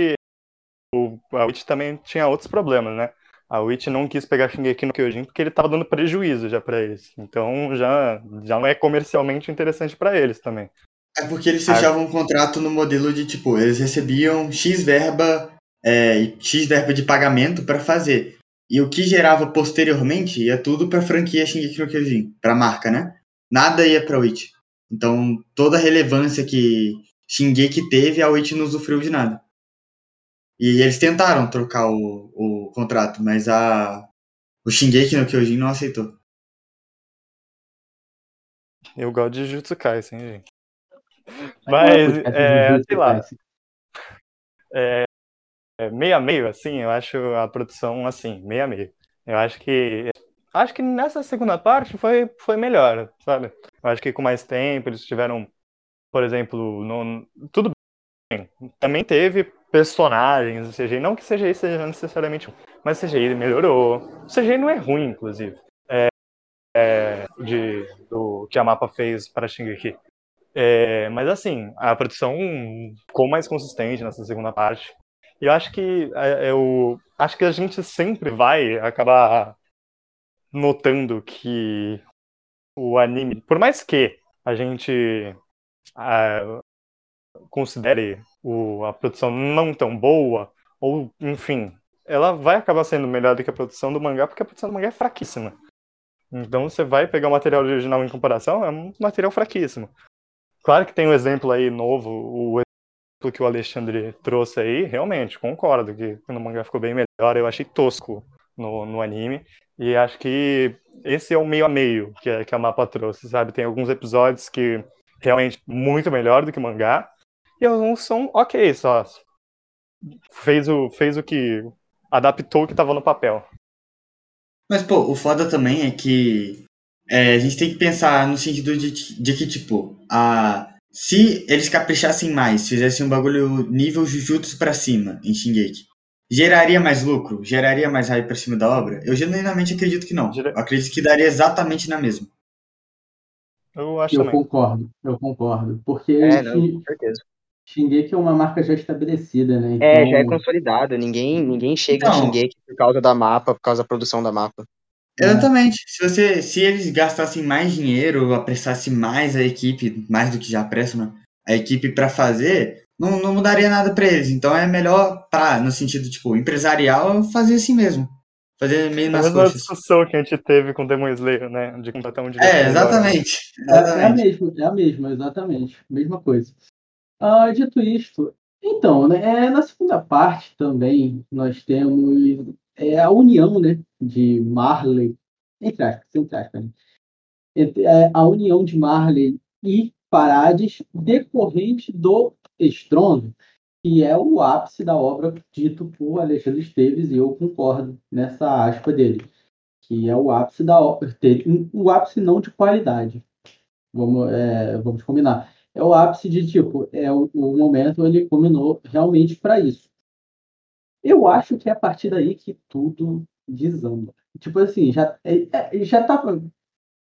o- a Witch também tinha outros problemas, né? A Witch não quis pegar Shingeki no Kyojin porque ele tava dando prejuízo já pra eles. Então já, já não é comercialmente interessante pra eles também. É porque eles fechavam um contrato no modelo de, tipo, eles recebiam X verba, é, e X verba de pagamento pra fazer. E o que gerava posteriormente ia tudo pra franquia Shingeki no Kyojin, pra marca, né? Nada ia pra Witch. Então, toda a relevância que Shingeki teve, a Witch não usufruiu de nada. E eles tentaram trocar o, o contrato, mas a o Shingeki no Kyojin não aceitou. Eu gosto de Jujutsu Kaisen, gente. Mas, é, Jujutsu sei lá, Kaisen. é, meio a meio, assim, eu acho a produção assim, meio a meio. Eu acho que. Acho que nessa segunda parte foi, foi melhor, sabe? Acho que com mais tempo eles tiveram, por exemplo, no, tudo bem. Também teve personagens, o CGI, não que CGI seja necessariamente, mas o CGI melhorou. O CGI não é ruim, inclusive. É, é, de, do que a mapa fez para Shingeki. É, mas assim, a produção ficou mais consistente nessa segunda parte. E eu acho que é, eu acho que a gente sempre vai acabar notando que o anime, por mais que a gente ah, considere o, a produção não tão boa, ou enfim, ela vai acabar sendo melhor do que a produção do mangá, porque a produção do mangá é fraquíssima. Então você vai pegar o material original em comparação, é um material fraquíssimo. Claro que tem um exemplo aí novo, o exemplo que o Alexandre trouxe aí, realmente, concordo que no mangá ficou bem melhor, eu achei tosco no, no anime, e acho que esse é o meio a meio que, a- que a mapa trouxe, sabe? Tem alguns episódios que realmente muito melhor do que mangá, e alguns são ok só. Fez o, fez o que. adaptou o que estava no papel. Mas, pô, o foda também é que é, a gente tem que pensar no sentido de, de que, tipo, a, se eles caprichassem mais, fizessem um bagulho nível Jujutsu pra cima em Shingeki, geraria mais lucro? Geraria mais hype pra cima da obra? Eu genuinamente acredito que não. Eu acredito que daria exatamente na mesma. Eu acho Eu também. concordo, eu concordo. Porque É, não, com certeza. Shingeki é uma marca já estabelecida, né? É, já é Então, consolidado. Ninguém, ninguém chega Então- em Shingeki por causa da mapa, por causa da produção da mapa. Exatamente. Se, você, se eles gastassem mais dinheiro, apressassem mais a equipe, mais do que já apressam, né? A equipe pra fazer, não, não mudaria nada pra eles. Então é melhor, pra, no sentido, tipo, empresarial, fazer assim mesmo. Fazer meio É a nas mesma coxas. discussão que a gente teve com Demon Slayer, né? De contratar um diretor. É, agora. exatamente. É, é a exatamente. mesma, é a mesma, exatamente. Mesma coisa. Ah, dito isto, então, né, é, na segunda parte também nós temos é, a união né, de Marley, entre aspas, entre aspas, né, entre, é, a união de Marley e Parades decorrente do estrondo, que é o ápice da obra dito por Alexandre Esteves, e eu concordo nessa aspa dele, que é o ápice da obra, o ápice não de qualidade, vamos, é, vamos combinar. É o ápice de tipo, é o, o momento ele combinou realmente para isso. Eu acho que é a partir daí que tudo desanda. Tipo assim, já, é, é, já tava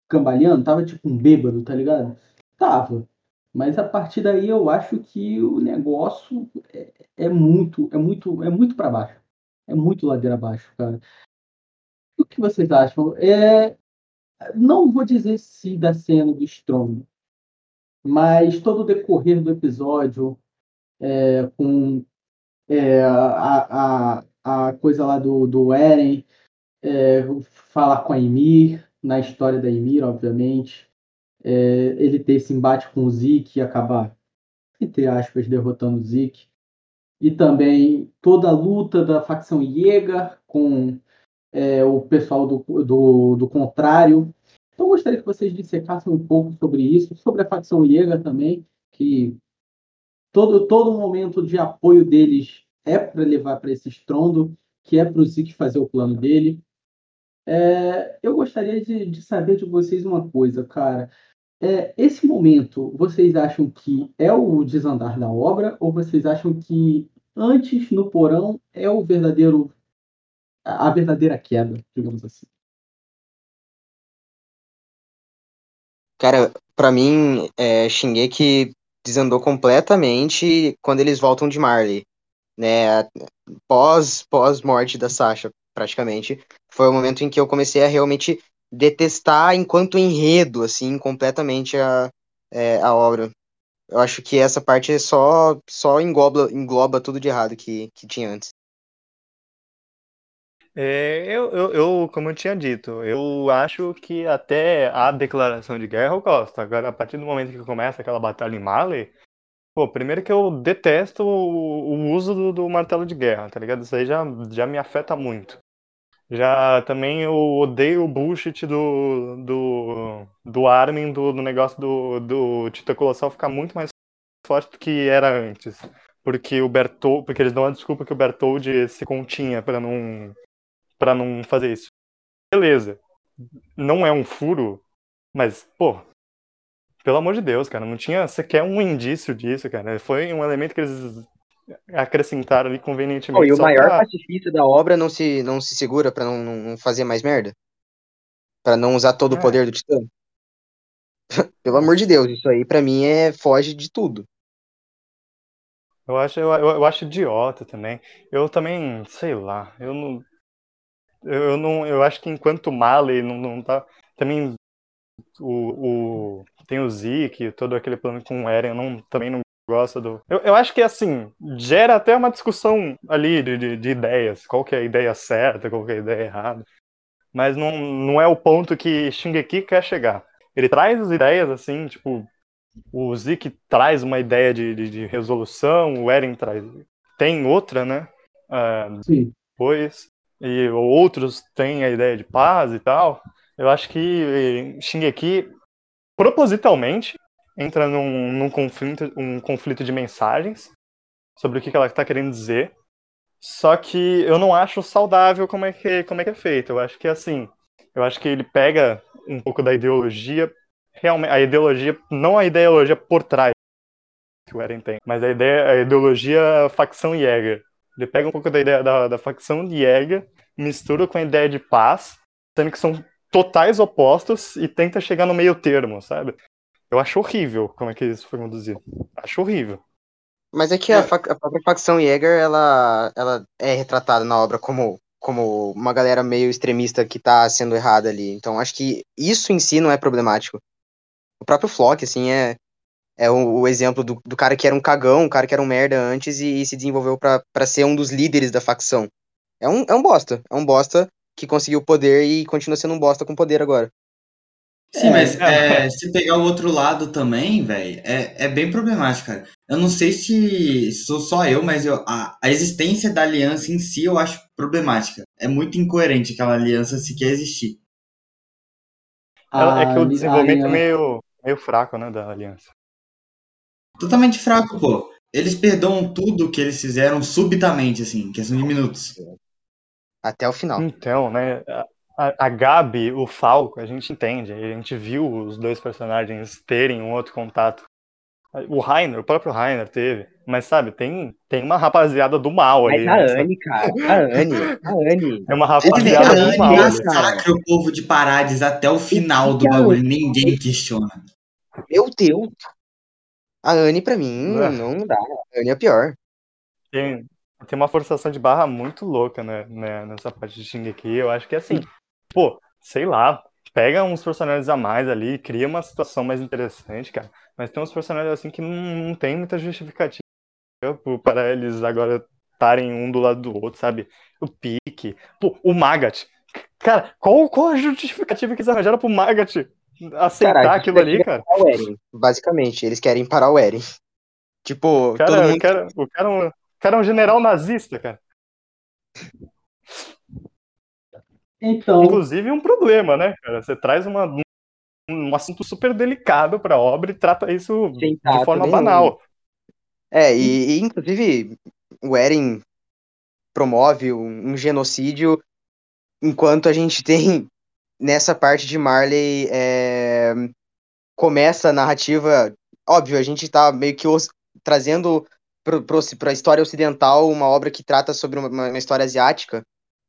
cambaleando, tava tipo um bêbado, tá ligado? Tava. Mas a partir daí eu acho que o negócio é, é muito, é muito, é muito para baixo. É muito ladeira abaixo, cara. O que vocês acham? É, não vou dizer se da cena do Strong, mas todo o decorrer do episódio, é, com é, a, a, a coisa lá do, do Eren, é, falar com a Ymir, na história da Ymir, obviamente, é, ele ter esse embate com o Zeke e acabar, entre aspas, derrotando o Zeke. e também toda a luta da facção Jäger com é, o pessoal do, do, do contrário. Então, gostaria que vocês dissecassem um pouco sobre isso, sobre a facção Jäger também, que todo, todo momento de apoio deles é para levar para esse estrondo, que é para o Zeke fazer o plano dele. É, eu gostaria de, de, saber de vocês uma coisa, cara. É, esse momento, vocês acham que é o desandar da obra ou vocês acham que antes no porão é o verdadeiro a verdadeira queda, digamos assim? Cara, para mim, é, Shingeki desandou completamente quando eles voltam de Marley, né? Pós pós morte da Sasha, praticamente, foi o momento em que eu comecei a realmente detestar enquanto enredo, assim, completamente a, é, a obra. Eu acho que essa parte só só engloba, engloba tudo de errado que, que tinha antes. É, eu, eu, eu, como eu tinha dito, eu acho que até a declaração de guerra eu gosto. Agora, a partir do momento que começa aquela batalha em Mali, pô, primeiro que eu detesto o, o uso do, do, martelo de guerra, tá ligado? Isso aí já, já me afeta muito. Já também eu odeio o bullshit do, do, do Armin, do, do negócio do, do Tita Colossal ficar muito mais forte do que era antes. Porque o Bertold, porque eles dão a desculpa que o Bertold se continha para não para não fazer isso. Beleza. Não é um furo, mas, pô, pelo amor de Deus, cara, não tinha sequer um indício disso, cara. Foi um elemento que eles acrescentaram ali convenientemente. Oh, e o maior pra... pacifista da obra não se, não se segura para não, não fazer mais merda? para não usar todo é. o poder do Titã? Pelo amor de Deus, isso aí para mim é foge de tudo. Eu acho, eu, eu, acho idiota também. Eu também, sei lá, eu não, eu, não, eu acho que enquanto Mali não, não tá. Também o, o, tem o Zeke, todo aquele plano com o Eren, eu não, também não gosto do. Eu, eu acho que assim, gera até uma discussão ali de, de, de ideias. Qual que é a ideia certa, qual que é a ideia errada. Mas não, não é o ponto que Shingeki quer chegar. Ele traz as ideias, assim, tipo, o Zeke traz uma ideia de, de, de resolução, o Eren traz. Tem outra, né? Uh, Sim. Depois e outros têm a ideia de paz e tal, eu acho que Shingeki propositalmente entra num, num conflito, um conflito de mensagens sobre o que ela está querendo dizer. Só que eu não acho saudável como é que como é que é feito. Eu acho que assim, eu acho que ele pega um pouco da ideologia, realmente a ideologia, não a ideologia por trás que o Eren tem, mas a ideia, a ideologia facção Jäger. Ele pega um pouco da ideia da, da facção Jäger, mistura com a ideia de paz, sendo que são totais opostos e tenta chegar no meio termo, sabe? Eu acho horrível como é que isso foi conduzido. Acho horrível. Mas é que a, a própria facção Jäger, ela, ela é retratada na obra como, como uma galera meio extremista que tá sendo errada ali. Então acho que isso em si não é problemático. O próprio Flock, assim, é, é o, o, exemplo do, do, cara que era um cagão, um cara que era um merda antes e, e se desenvolveu para ser um dos líderes da facção. É um, é um bosta. É um bosta que conseguiu poder e continua sendo um bosta com poder agora. Sim, é, mas é, se pegar o outro lado também, velho, é, é bem problemático, cara. Eu não sei se sou só eu, mas eu, a, a existência da aliança em si eu acho problemática. É muito incoerente aquela aliança sequer existir. É, é que o desenvolvimento é meio, meio fraco, né, da aliança. Totalmente fraco, pô. Eles perdoam tudo que eles fizeram subitamente, assim, questão de minutos. Até o final. Então, né? A, a Gabi, o Falco, a gente entende. A gente viu os dois personagens terem um outro contato. O Rainer, o próprio Rainer teve. Mas sabe, tem, tem uma rapaziada do mal aí. Mas a né, Anne, cara. A Anne. A Anne. É uma rapaziada do mal. Massacra o povo de Parades até o final do bagulho. Ninguém questiona. Meu Deus. A Anne, pra mim, é. não dá. A Anne é pior. Tem, tem uma forçação de barra muito louca, né, né, nessa parte de Shingeki. Eu acho que assim, pô, sei lá, pega uns personagens a mais ali, cria uma situação mais interessante, cara. Mas tem uns personagens assim que não, não tem muita justificativa para eles agora estarem um do lado do outro, sabe? O Pique, pô, o Magat. Cara, qual, qual a justificativa que eles arranjaram pro Magat aceitar aquilo ali, cara? Eren, basicamente, eles querem parar o Eren. Tipo, cara, todo mundo... o cara, o cara cara é um general nazista, cara. Então, Inclusive um problema, né, cara? Você traz uma, um, um assunto super delicado pra obra e trata isso Sem de tato forma banal. É, e, e, inclusive o Eren promove um, um genocídio enquanto a gente tem nessa parte de Marley é, começa a narrativa. Óbvio, a gente tá meio que os- trazendo para a história ocidental uma obra que trata sobre uma, uma história asiática.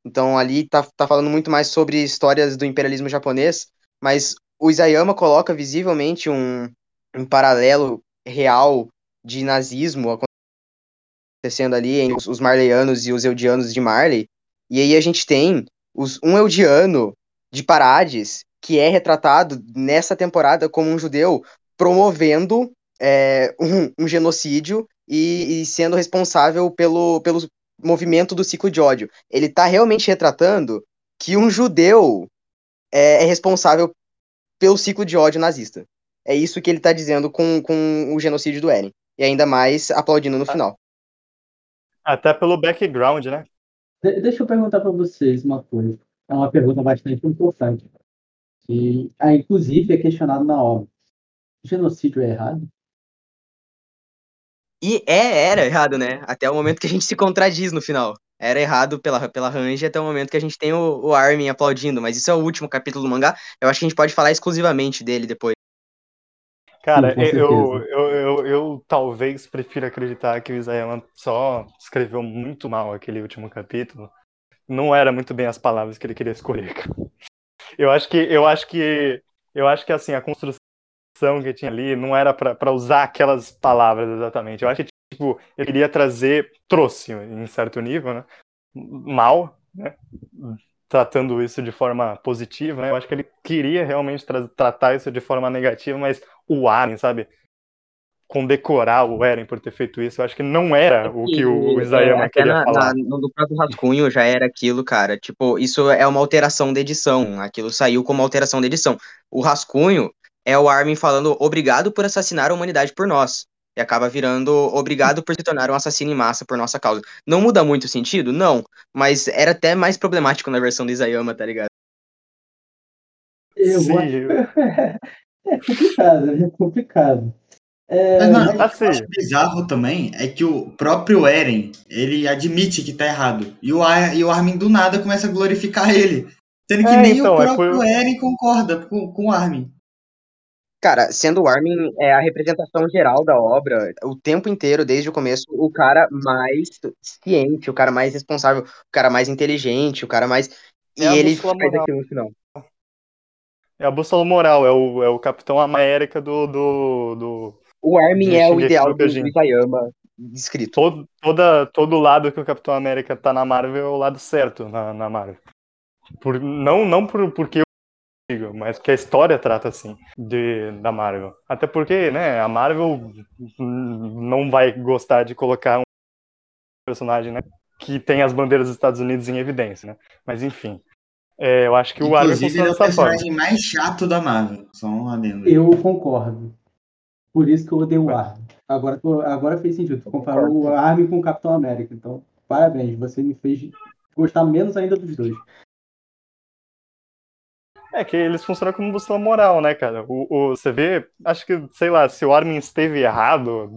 Então ali tá, tá falando muito mais sobre histórias do imperialismo japonês, mas o Isayama coloca visivelmente um, um paralelo real de nazismo acontecendo ali entre os, os marleyanos e os eudianos de Marley. E aí a gente tem os, um eudiano de Parades, que é retratado nessa temporada como um judeu promovendo é, um, um genocídio e, e sendo responsável pelo, pelo movimento do ciclo de ódio. Ele tá realmente retratando que um judeu é, é responsável pelo ciclo de ódio nazista. É isso que ele tá dizendo com, com o genocídio do Eren. E ainda mais aplaudindo no final. Até pelo background, né? de- deixa eu perguntar para vocês uma coisa. É uma pergunta bastante importante. Que, ah, inclusive, é questionado na obra. Genocídio é errado? E é, era errado, né? Até o momento que a gente se contradiz no final. Era errado pela, pela Range até o momento que a gente tem o, o Armin aplaudindo. Mas isso é o último capítulo do mangá. Eu acho que a gente pode falar exclusivamente dele depois. Cara, eu, eu, eu, eu talvez prefira acreditar que o Isayama só escreveu muito mal aquele último capítulo. Não era muito bem as palavras que ele queria escolher. Eu acho que eu acho que eu acho que assim, a construção que tinha ali não era pra usar aquelas palavras exatamente. Eu acho que tipo, ele queria trazer, trouxe em certo nível, né? Mal, né? Tratando isso de forma positiva, né? Eu acho que ele queria realmente tra- tratar isso de forma negativa, mas o Aren, sabe? Condecorar o Eren por ter feito isso, eu acho que não era o que o Isayama é, queria na, falar. na- no no próprio rascunho já era aquilo, cara. Tipo, isso é uma alteração da edição. Aquilo saiu como alteração da edição. O rascunho é o Armin falando obrigado por assassinar a humanidade por nós. E acaba virando obrigado por se tornar um assassino em massa por nossa causa. Não muda muito o sentido? Não. Mas era até mais problemático na versão do Isayama, tá ligado? Eu Sim, acho... é complicado, é complicado. É, Mas, mano, o eu assim. acho bizarro também é que o próprio Eren, ele admite que tá errado. E o, Ar- e o Armin do nada começa a glorificar ele. Sendo que É, nem então, o é próprio por- Eren concorda com, com o Armin. Cara, sendo o Armin é a representação geral da obra, o tempo inteiro, desde o começo, o cara mais ciente, o cara mais responsável, o cara mais inteligente, o cara mais. E É a ele faz moral. aquilo no final. É a bússola moral, é o, é o Capitão América do, do, do O Armin é o ideal do Isayama descrito. todo, toda, todo lado que o Capitão América tá na Marvel é o lado certo na, na Marvel. Por, não não por, porque digo, mas que a história trata assim de, da Marvel. Até porque, né, a Marvel não vai gostar de colocar um personagem né, que tem as bandeiras dos Estados Unidos em evidência, né? Mas enfim. É, eu acho que o Armin Inclusive, ele funciona é o dessa forma. personagem mais chato da Marvel. Só um adendo. Eu concordo. Por isso que eu odeio o Armin. Agora, agora fez sentido. Tu comparou o Armin com o Capitão América. Então, parabéns. Você me fez gostar menos ainda dos dois. É que eles funcionam como bússola moral, né, cara? O, o- você vê, acho que, sei lá, se o Armin esteve errado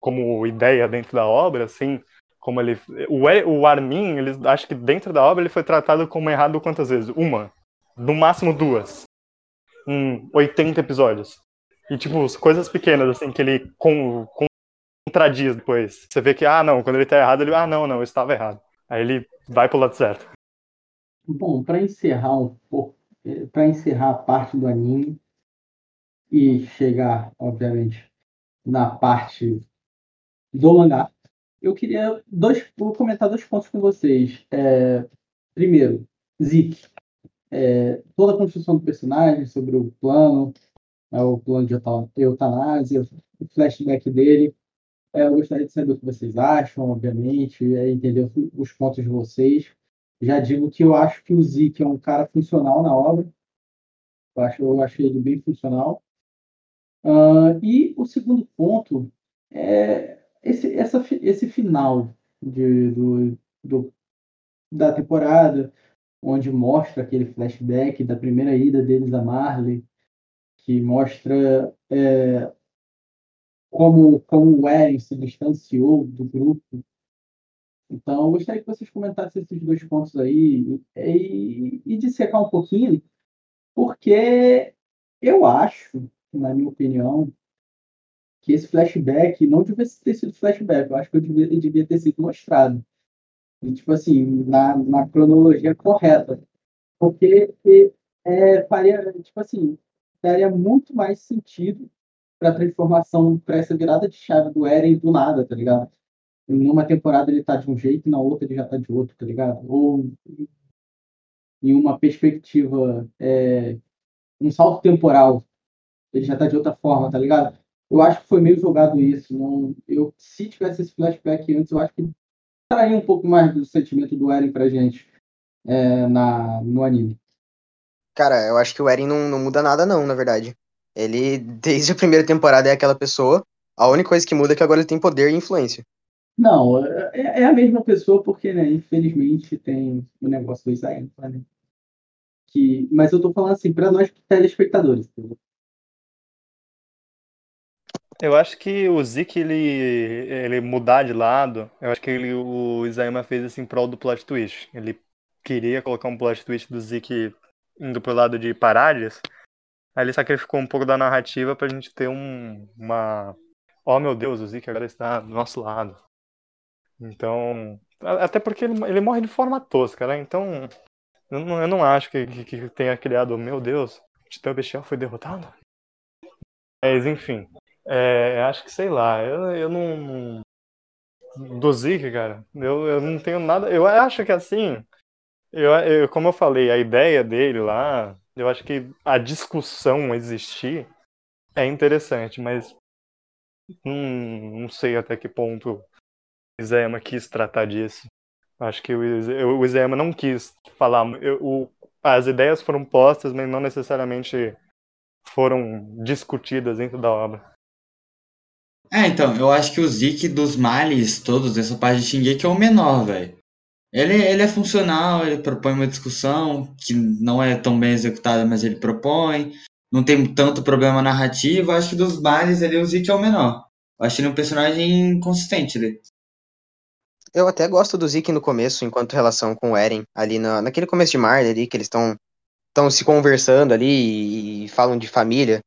como ideia dentro da obra, assim, como ele. O, o Armin, eles, acho que dentro da obra ele foi tratado como errado quantas vezes? Uma. No máximo duas. Em 80 episódios. E, tipo, as coisas pequenas, assim, que ele con- contradiz depois. Você vê que, ah, não, quando ele tá errado, ele, ah, não, não, eu estava errado. Aí ele vai pro lado certo. Bom, para encerrar um pouco, para encerrar a parte do anime e chegar, obviamente, na parte do mangá, eu queria dois, vou comentar dois pontos com vocês. É, primeiro, Zeke. É, toda a construção do personagem, sobre o plano, é, o plano de euta- eutanásia, o flashback dele. É, eu gostaria de saber o que vocês acham, obviamente, é, entender os pontos de vocês. Já digo que eu acho que o Zeke é um cara funcional na obra. Eu acho, eu acho ele bem funcional. Ah, e o segundo ponto é, esse, essa, esse final de, do, do, da temporada, onde mostra aquele flashback da primeira ida deles a Marley, que mostra é, como, como o Eren se distanciou do grupo. Então, eu gostaria que vocês comentassem esses dois pontos aí e, e dissecar um pouquinho, porque eu acho, na minha opinião, que esse flashback não devia ter sido flashback, eu acho que eu devia, devia ter sido mostrado. E, tipo assim, na, na cronologia correta. Porque é, faria, tipo assim, daria muito mais sentido para a transformação, para essa virada de chave do Eren do nada, tá ligado? Em uma temporada ele tá de um jeito e na outra ele já tá de outro, tá ligado? Ou em uma perspectiva, é, um salto temporal, ele já tá de outra forma, tá ligado? Eu acho que foi meio jogado isso. Não, eu, se tivesse esse flashback antes, eu acho que traria um pouco mais do sentimento do Eren pra gente é, na, no anime. Cara, eu acho que o Eren não, não muda nada, não, na verdade. Ele, desde a primeira temporada, é aquela pessoa. A única coisa que muda é que agora ele tem poder e influência. Não, é, é a mesma pessoa porque, né, infelizmente, tem o negócio do Isaías, né? Que, mas eu tô falando assim, para nós telespectadores. Entendeu? Eu acho que o Zeke, ele, ele mudar de lado, eu acho que ele, o Isayama fez assim em prol do plot twist. Ele queria colocar um plot twist do Zeke indo pro lado de Parades, aí ele sacrificou um pouco da narrativa pra gente ter um, uma... Oh meu Deus, o Zeke agora está do nosso lado. Então, até porque ele, ele morre de forma tosca, né? Então, eu não, eu não acho que, que, que tenha criado, meu Deus, o Titã Bestial foi derrotado. Mas, enfim, é, acho que sei lá, eu, eu não. Do Zeke, cara, eu, eu não tenho nada. Eu acho que assim, eu, eu, como eu falei, a ideia dele lá, eu acho que a discussão existir é interessante, mas não, não sei até que ponto Isayama quis tratar disso. Acho que o, Isayama não quis falar. Eu, o, as ideias foram postas, mas não necessariamente foram discutidas dentro da obra. É, então, eu acho que o Zeke dos males todos dessa parte de Shingeki é o menor, velho. Ele, ele é funcional, ele propõe uma discussão que não é tão bem executada, mas ele propõe. Não tem tanto problema narrativo. Acho que dos males ele, o Zeke é o menor. Eu acho ele um personagem consistente ali. Eu até gosto do Zeke no começo, enquanto relação com o Eren, ali na, naquele começo de mar ali, que eles estão estão se conversando ali e, e falam de família.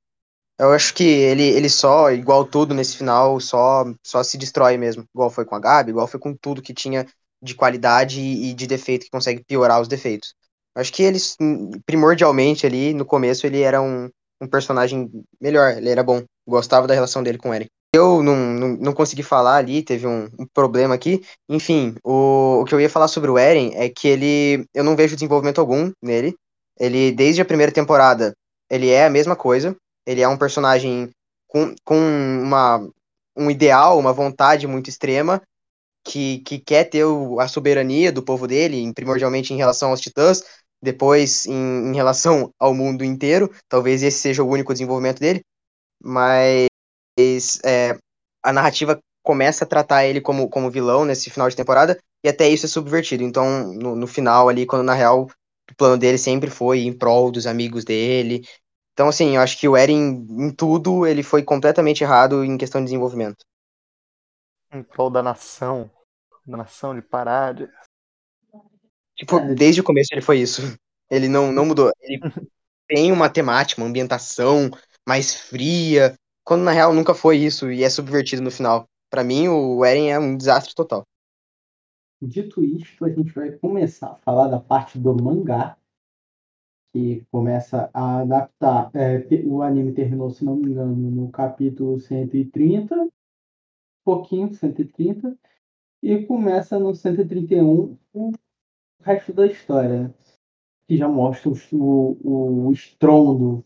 Eu acho que ele, ele só, igual tudo nesse final, só, só se destrói mesmo. Igual foi com a Gabi, igual foi com tudo que tinha de qualidade e de defeito que consegue piorar os defeitos. Eu acho que eles, primordialmente ali, no começo, ele era um, um personagem melhor, ele era bom. Gostava da relação dele com o Eren. Eu não, não, não consegui falar ali, teve um, um problema aqui. Enfim, o, o que eu ia falar sobre o Eren é que ele. Eu não vejo desenvolvimento algum nele. Ele, desde a primeira temporada, ele é a mesma coisa. Ele é um personagem com, com uma, um ideal, uma vontade muito extrema, que, que quer ter o, a soberania do povo dele, primordialmente em relação aos titãs, depois em, em relação ao mundo inteiro. Talvez esse seja o único desenvolvimento dele, mas é, a narrativa começa a tratar ele como, como vilão nesse final de temporada, e até isso é subvertido. Então, no, no final ali, quando na real o plano dele sempre foi em prol dos amigos dele, então, assim, eu acho que o Eren, em tudo, ele foi completamente errado em questão de desenvolvimento. Em prol da nação. Da nação de Parade. Tipo, desde o começo ele foi isso. Ele não, não mudou. Ele tem uma temática, uma ambientação mais fria, quando na real nunca foi isso e é subvertido no final. Para mim, o Eren é um desastre total. Dito isto, a gente vai começar a falar da parte do mangá, que começa a adaptar. É, o anime terminou, se não me engano, no capítulo 130, pouquinho, 130, e começa no 131 o resto da história, que já mostra o, o, o estrondo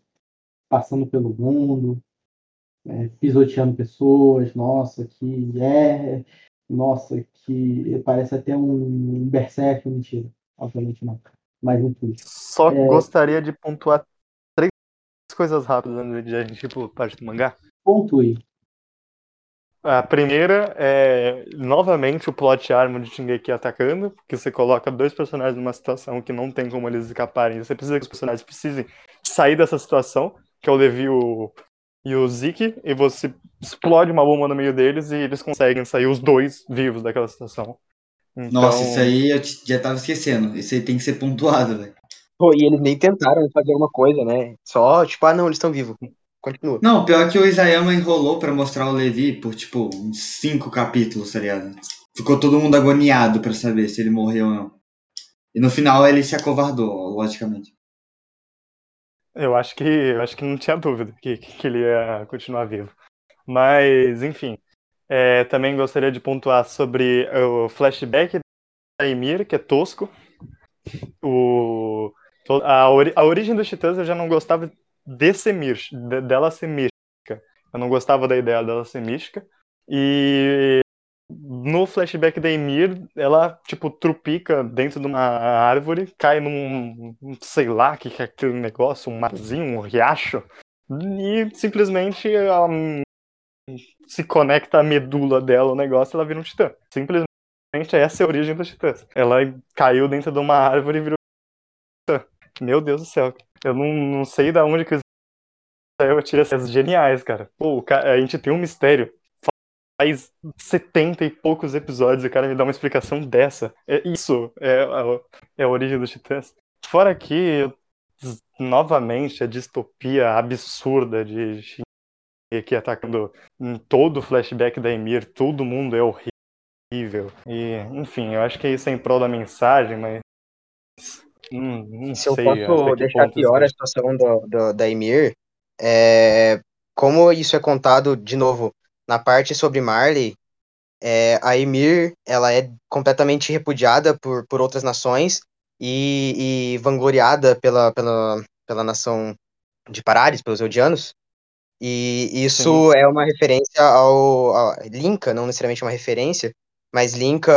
passando pelo mundo, é, pisoteando pessoas, nossa, que é, nossa, que parece até um berserk, mentira, obviamente não mais intuito. Só é... gostaria de pontuar três coisas rápidas antes de a gente ir pro parte do mangá. Pontue. A primeira é novamente o plot armor de Shingeki atacando, porque você coloca dois personagens numa situação que não tem como eles escaparem. Você precisa que os personagens precisem sair dessa situação, que é o Levi o, e o Zeke, e você explode uma bomba no meio deles e eles conseguem sair os dois vivos daquela situação. Então, Nossa, isso aí eu já tava esquecendo. Isso aí tem que ser pontuado, velho. Pô, e eles nem tentaram fazer alguma coisa, né? Só, tipo, ah, não, eles estão vivos. Continua. Não, pior que o Isayama enrolou pra mostrar o Levi por, tipo, uns cinco capítulos, tá ligado? Ficou todo mundo agoniado pra saber se ele morreu ou não. E no final ele se acovardou, logicamente. Eu acho que eu acho que não tinha dúvida que, que ele ia continuar vivo. Mas, enfim. É, também gostaria de pontuar sobre o flashback da Ymir, que é tosco. O, a, ori- a origem dos Titãs eu já não gostava de ser mística, de- dela ser mística. Eu não gostava da ideia dela ser mística. E no flashback da Ymir, ela, tipo, trupica dentro de uma árvore, cai num, um, sei lá, que que é aquele negócio, um marzinho, um riacho, e simplesmente ela se conecta à medula dela, o negócio, ela vira um titã. Simplesmente essa é a origem dos titãs. Ela caiu dentro de uma árvore e virou titã. Meu Deus do céu. Eu não, não sei da onde que eu tirei essas geniais, cara. Pô, a gente tem um mistério faz 70 e poucos episódios e o cara me dá uma explicação dessa. É isso, é a, é a origem dos Titãs. Fora que, novamente, a distopia absurda de Shingeki atacando em todo o flashback da Emir, todo mundo é horrível. E, enfim, eu acho que isso é em prol da mensagem, mas. Não, não Se eu sei posso até que deixar pior a situação do, do- da Emir, é, como isso é contado, de novo, na parte sobre Marley, é, a Emir, ela é completamente repudiada por, por outras nações e, e vangloriada pela, pela, pela nação de Parares, pelos Eldianos, e isso é uma referência ao, ao... Linka, não necessariamente uma referência, mas linka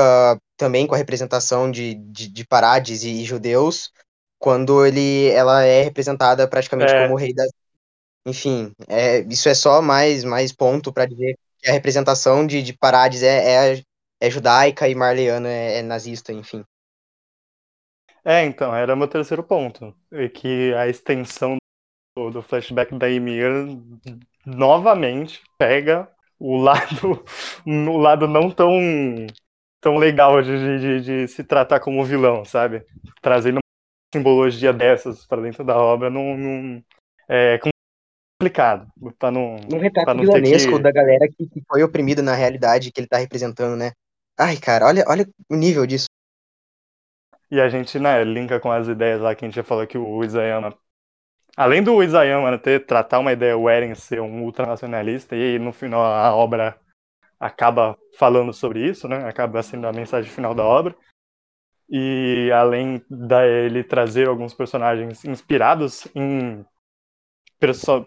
também com a representação de, de, de Parades e, e judeus, quando ele, ela é representada praticamente É. como o rei da. Enfim, é, isso é só mais, mais ponto para dizer que a representação de, de Parades é, é, é judaica e marleana é, é nazista, enfim. É, então, era meu terceiro ponto. Que a extensão do, do flashback da Ymir novamente pega o lado, o lado não tão, tão legal de, de, de- se tratar como vilão, sabe? Trazendo uma simbologia dessas para dentro da obra não, é complicado. Pra não, Um retrato não vilanesco que. da galera que, que foi oprimida na realidade que ele tá representando, né? Ai, cara, olha, olha o nível disso. E a gente, né, linka com as ideias lá que a gente já falou que o Isayama. Além do Isayama ter tratar uma ideia, o Eren ser um ultranacionalista, e aí no final a obra acaba falando sobre isso, né? Acaba sendo a mensagem final da obra. E além da ele trazer alguns personagens inspirados em pessoas,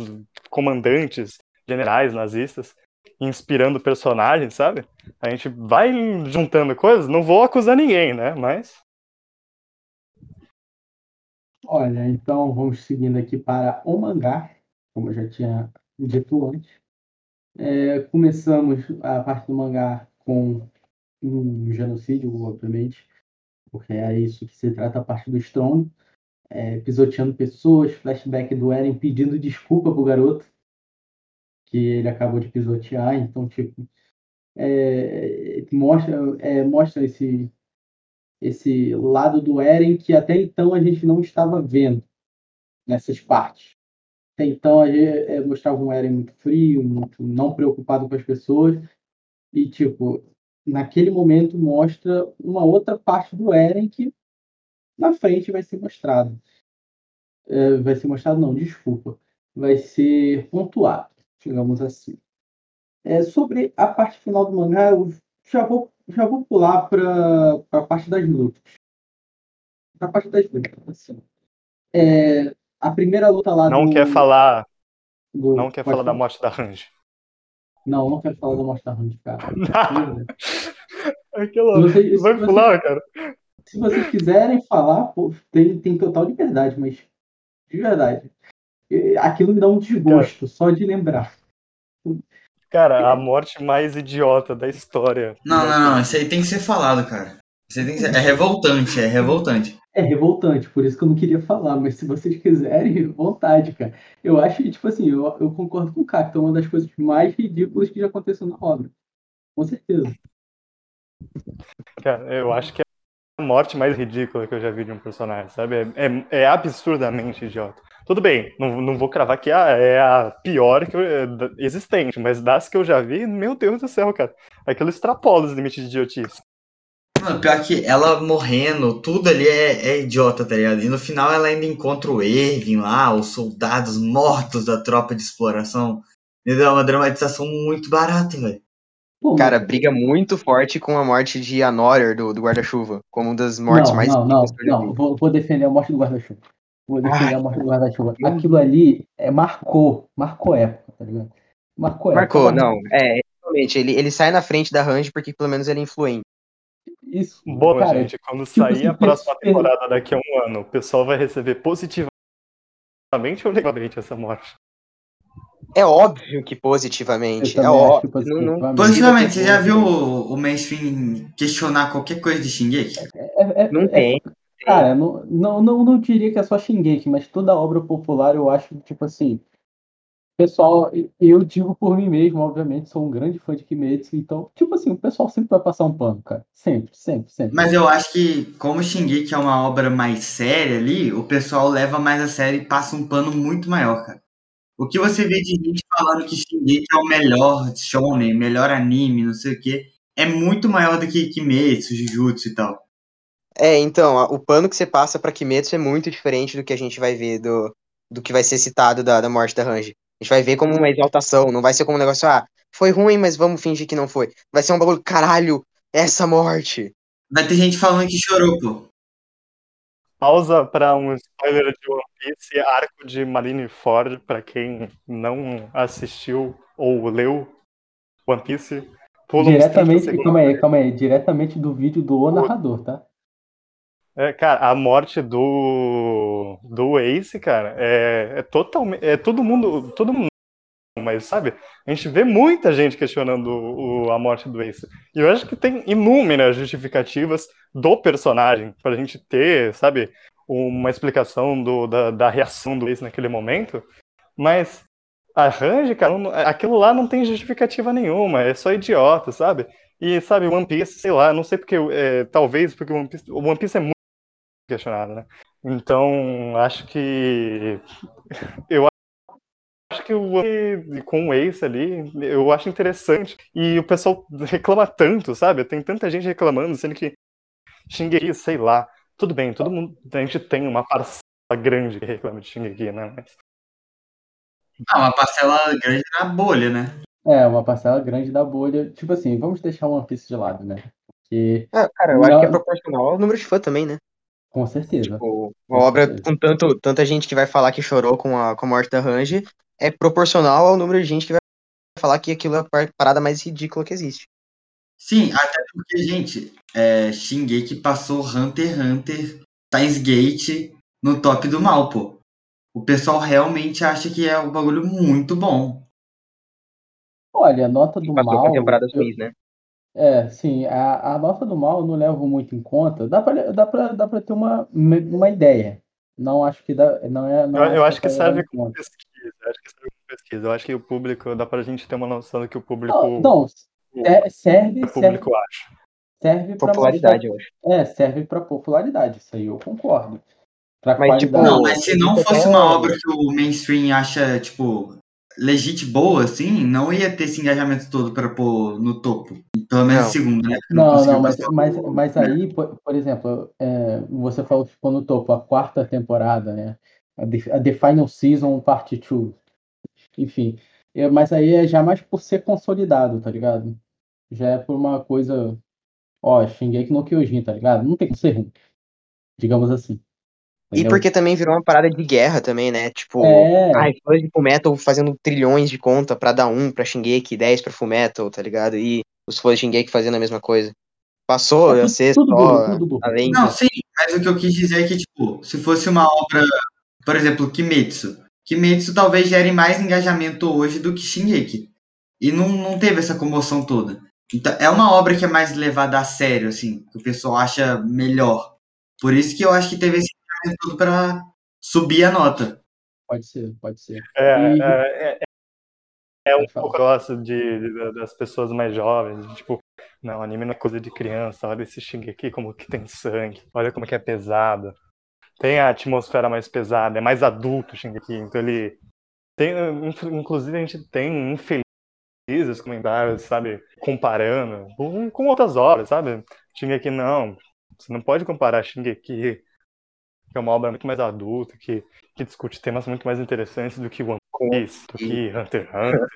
os comandantes, generais nazistas, inspirando personagens, sabe? A gente vai juntando coisas, não vou acusar ninguém, né? Mas Olha, então vamos seguindo aqui para o mangá, como eu já tinha dito antes. É, começamos a parte do mangá com um genocídio, obviamente, porque é isso que se trata a parte do Strong, é, pisoteando pessoas, flashback do Eren pedindo desculpa pro garoto, que ele acabou de pisotear, então, tipo, é, mostra, é, mostra esse, esse lado do Eren que até então a gente não estava vendo nessas partes. Até então a gente é, mostrava um Eren muito frio, muito não preocupado com as pessoas, e tipo, naquele momento mostra uma outra parte do Eren que na frente vai ser mostrado. É, vai ser mostrado, não, desculpa. Vai ser pontuado, digamos assim. É, sobre a parte final do mangá, eu já vou, já vou pular para a parte das lutas. Para a parte das lutas. Assim. É, a primeira luta lá não do, quer falar, do- não quer pode falar da morte da Range. Não, não quero falar da morte da Randy, cara. Aquela... Se vocês- Vai pular, cara. Se vocês quiserem falar, pô, tem, tem total liberdade, mas de verdade. Aquilo me dá um desgosto só de lembrar. Cara, a morte mais idiota da história. Não, não, não. Isso aí tem que ser falado, cara. Isso aí tem que ser... É revoltante, é revoltante. É revoltante, por isso que eu não queria falar, mas se vocês quiserem, vontade, cara. Eu acho que, tipo assim, eu, eu concordo com o Cacto, é uma das coisas mais ridículas que já aconteceu na obra. Com certeza. Cara, eu acho que é morte mais ridícula que eu já vi de um personagem, sabe? É, é, é absurdamente idiota. Tudo bem, não, não vou cravar que ah, é a pior que eu, é, existente, mas das que eu já vi, meu Deus do céu, cara. Aquilo extrapola os limites de idiotice. Mano, pior que ela morrendo, tudo ali é, é, idiota, tá ligado? E no final ela ainda encontra o Erwin lá, os soldados mortos da tropa de exploração. Entendeu? É uma dramatização muito barata, velho. Cara, briga muito forte com a morte de Anorier do, do guarda-chuva, como uma das mortes não, mais. Não, não, não, vou, vou, defender a morte do guarda-chuva. Vou defender Ai, a morte do guarda-chuva. Aquilo ali é, marcou, marcou época, tá ligado? Marcou época. Marcou, não. É, realmente, ele, ele sai na frente da Range porque pelo menos ele é influente. Isso. Bom, cara, gente, quando tipo sair assim, a próxima temporada daqui a um ano, o pessoal vai receber positivamente ou negativamente essa morte? É óbvio que positivamente. É óbvio. Positivamente. Não, não... positivamente, você já viu o, o mainstream questionar qualquer coisa de Shingeki? É, é, é, não tem. Cara, não, não, não, não diria que é só Shingeki, mas toda obra popular eu acho, tipo assim, pessoal, eu digo por mim mesmo, obviamente, sou um grande fã de Kimetsu, então, tipo assim, o pessoal sempre vai passar um pano, cara. Sempre, sempre, sempre. Mas eu acho que, como Shingeki é uma obra mais séria ali, o pessoal leva mais a sério e passa um pano muito maior, cara. O que você vê de gente falando que Shingeki é o melhor shonen, melhor anime, não sei o quê, é muito maior do que Kimetsu, Jujutsu e tal. É, então, o pano que você passa pra Kimetsu é muito diferente do que a gente vai ver do, do que vai ser citado da, da morte da Range. A gente vai ver como uma exaltação, não vai ser como um negócio, ah, foi ruim, mas vamos fingir que não foi. Vai ser um bagulho, caralho, essa morte. Vai ter gente falando que chorou, pô. Pausa para um spoiler de One Piece, arco de Marineford, para quem não assistiu ou leu One Piece. Diretamente, calma aí, calma aí, diretamente do vídeo do narrador, tá? É, cara, a morte do do Ace, cara, é, é totalmente, é todo mundo, todo mundo, mas sabe, a gente vê muita gente questionando o, a morte do Ace. E eu acho que tem inúmeras justificativas do personagem pra gente ter, sabe, uma explicação do, da, da reação do Ace naquele momento. Mas a Range, cara, aquilo lá não tem justificativa nenhuma, é só idiota, sabe? E, sabe, One Piece, sei lá, não sei porque, é, talvez porque One Piece, One Piece é muito questionado, né? Então, acho que eu acho que o com o Ace ali, eu acho interessante. E o pessoal reclama tanto, sabe? Tem tanta gente reclamando, sendo que Shingeki, sei lá. Tudo bem, todo mundo. A gente tem uma parcela grande que reclama de Shingeki, né? Mas... Ah, uma parcela grande na bolha, né? É, uma parcela grande da bolha. Tipo assim, vamos deixar uma pista de lado, né? Porque. É, cara, eu não... acho que é proporcional ao número de fã também, né? Com certeza. Tipo, uma com obra certeza. com tanto, tanta gente que vai falar que chorou com a, com a morte da Range é proporcional ao número de gente que vai falar que aquilo é a parada mais ridícula que existe. Sim, até porque, gente, é, Shingeki passou Hunter x Hunter, Times Gate no top do mal, pô. O pessoal realmente acha que é um bagulho muito bom. Olha, a nota do passou mal. temporadas ruins, né? É, sim, a, a nota do mal eu não levo muito em conta. Dá pra, dá pra, dá pra ter uma, uma ideia. Não acho que dá. Não é, não eu, eu acho que serve como pesquisa. Acho que serve como pesquisa. Eu acho que o público, dá pra gente ter uma noção do que o público. Não, não é, serve. O público serve, acha. Serve pra popularidade, mostrar, eu acho. É, serve pra popularidade. Isso aí eu concordo. Pra mas, tipo, não, mas se não fosse uma obra que o mainstream acha, tipo, legit boa, assim, não ia ter esse engajamento todo para pôr no topo. Pelo menos segundo, né? Não, não, não mas, mas, mas aí, por, por exemplo, é, você falou que ficou no topo a quarta temporada, né? A The, a The Final Season Part 2. Enfim. É, mas aí é já mais por ser consolidado, tá ligado? Já é por uma coisa. Ó, Shingeki no Kyojin, tá ligado? Não tem que ser ruim. Digamos assim. E porque também virou uma parada de guerra também, né? Tipo, é. ai, fãs de Fullmetal fazendo trilhões de conta pra dar um pra Shingeki, 10 pra Fullmetal, tá ligado? E os fãs de Shingeki fazendo a mesma coisa. Passou é, ser tudo só tudo além Não, sim, mas o que eu quis dizer é que, tipo, se fosse uma obra, por exemplo, Kimetsu. Kimetsu talvez gere mais engajamento hoje do que Shingeki. E não, não teve essa comoção toda. Então, é uma obra que é mais levada a sério, assim, que o pessoal acha melhor. Por isso que eu acho que teve esse movimento todo pra subir a nota. Pode ser, pode ser. É, E- é, é, é um pouco gosto de, de- das pessoas mais jovens, tipo, não, anime não é coisa de criança, olha esse Shingeki como que tem sangue, olha como que é pesado. Tem a atmosfera mais pesada, é mais adulto Shingeki, então ele tem, inclusive a gente tem infelizes comentários, sabe, comparando com, com outras obras, sabe? Shingeki não, você não pode comparar Shingeki, que é uma obra muito mais adulta, que, que discute temas muito mais interessantes do que One Piece, do que Hunter x Hunter.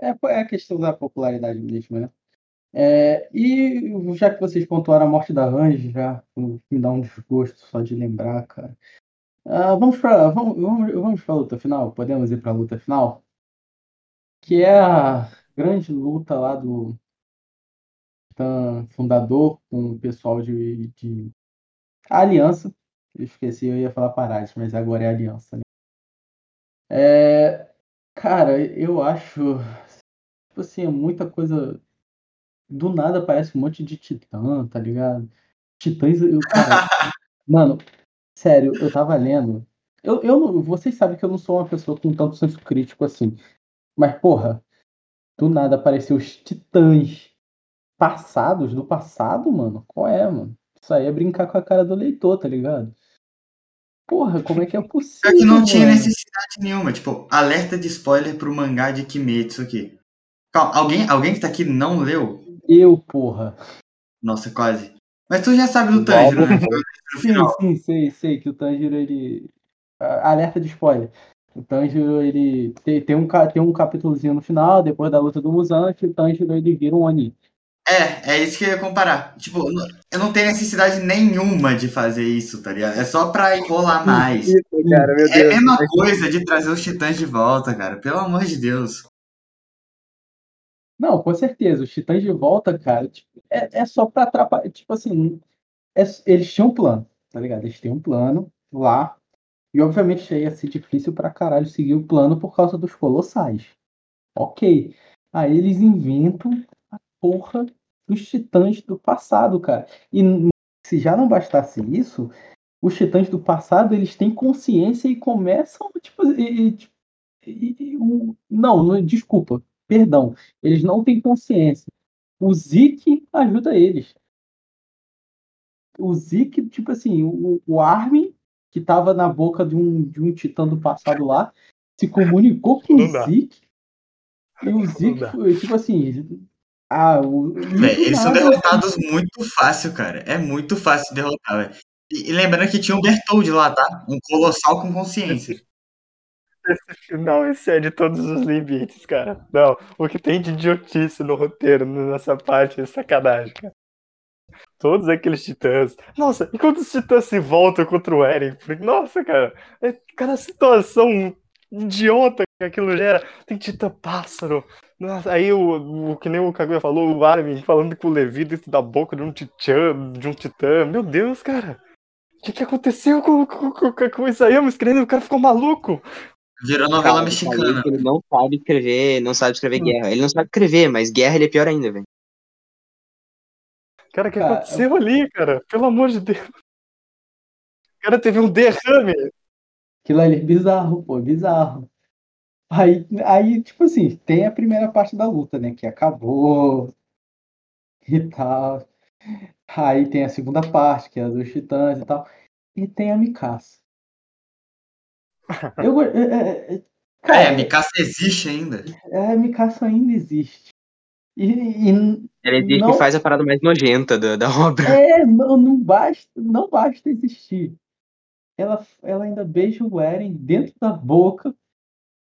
É, é a questão da popularidade mesmo, né? É, e já que vocês pontuaram a morte da Range, já me dá um desgosto só de lembrar, cara. Ah, vamos para vamos, vamos, vamos pra luta final? Podemos ir para a luta final? Que é a grande luta lá do Titã fundador com o pessoal de, de... A Aliança. Eu esqueci, eu ia falar Parades, mas agora é Aliança, né? É, cara, eu acho tipo assim, é muita coisa. Do nada aparece um monte de titã, tá ligado? Titãs, eu, cara, mano, sério, eu tava lendo. Eu, eu, vocês sabem que eu não sou uma pessoa com tanto senso crítico assim. Mas, porra, do nada apareceu os titãs passados do passado, mano. Qual é, mano? Isso aí é brincar com a cara do leitor, tá ligado? Porra, como é que é possível? Só que não tinha mano? necessidade nenhuma. Tipo, alerta de spoiler pro mangá de Kimetsu aqui. Calma, alguém, alguém que tá aqui não leu? Eu, porra. Nossa, quase. Mas tu já sabe do Tanjiro, né? Sim, sim, sei, sei que o Tanjiro, ele. Alerta de spoiler. O Tanjiro, ele. Tem, tem, um, tem um capítulozinho no final, depois da luta do Muzan, que o Tanjiro ele vira um Oni. É, é isso que eu ia comparar. Tipo, eu não tenho necessidade nenhuma de fazer isso, tá ligado? É só pra enrolar mais. Isso, cara, meu É a mesma coisa de trazer os titãs de volta, cara. Pelo amor de Deus. Não, com certeza. Os Titãs de volta, cara, tipo, é, é só pra atrapalhar. Tipo assim, é- eles tinham um plano, tá ligado? Eles têm um plano lá. E obviamente ia ser difícil pra caralho seguir o plano por causa dos colossais. Ok. Aí eles inventam a porra dos titãs do passado, cara. E se já não bastasse isso, os titãs do passado eles têm consciência e começam, tipo, e- e- tipo, e- o- não, desculpa, perdão, eles não têm consciência. O Zeke ajuda eles. O Zeke, tipo assim, o, o Armin, que tava na boca de um, de um titã do passado lá, se comunicou com Não o. Zeke. E o Zeke, tipo assim. Ah, o, Véi, eles são derrotados muito fácil, cara. É muito fácil derrotar, velho. E, e lembrando que tinha um Bertold lá, tá? Um colossal com consciência. Não excede todos os limites, cara. Não, o que tem de idiotice no roteiro, nessa parte, é sacanagem, cara. Todos aqueles titãs. Nossa, e quando os titãs se voltam contra o Eren? Nossa, cara, é cada situação idiota que aquilo gera. Tem titã pássaro. Nossa, aí o, o que nem o Kaguya falou, o Armin falando com o Levi dentro da boca de um titã, de um titã. Meu Deus, cara. O que, que aconteceu com, com, com, com o Isayama escrevendo? O cara ficou maluco. Virou novela Cara, mexicana. Ele não sabe escrever, não sabe escrever guerra. Ele não sabe escrever, mas guerra ele é pior ainda, velho. Cara, o que Cara, aconteceu ali, cara? Pelo amor de Deus. O cara teve um derrame. Aquilo ali é bizarro, pô, bizarro. Aí, aí, tipo assim, tem a primeira parte da luta, né? Que acabou e tal. Aí tem a segunda parte, que é a dos titãs e tal. E tem a Mikasa. Eu, é, é, é, É, cara, a Mikasa existe ainda. a Mikasa ainda existe. E, e Ele diz Não. que faz a parada mais nojenta da, da obra. é, não, não basta, não basta existir. Ela, ela ainda beija o Eren dentro da boca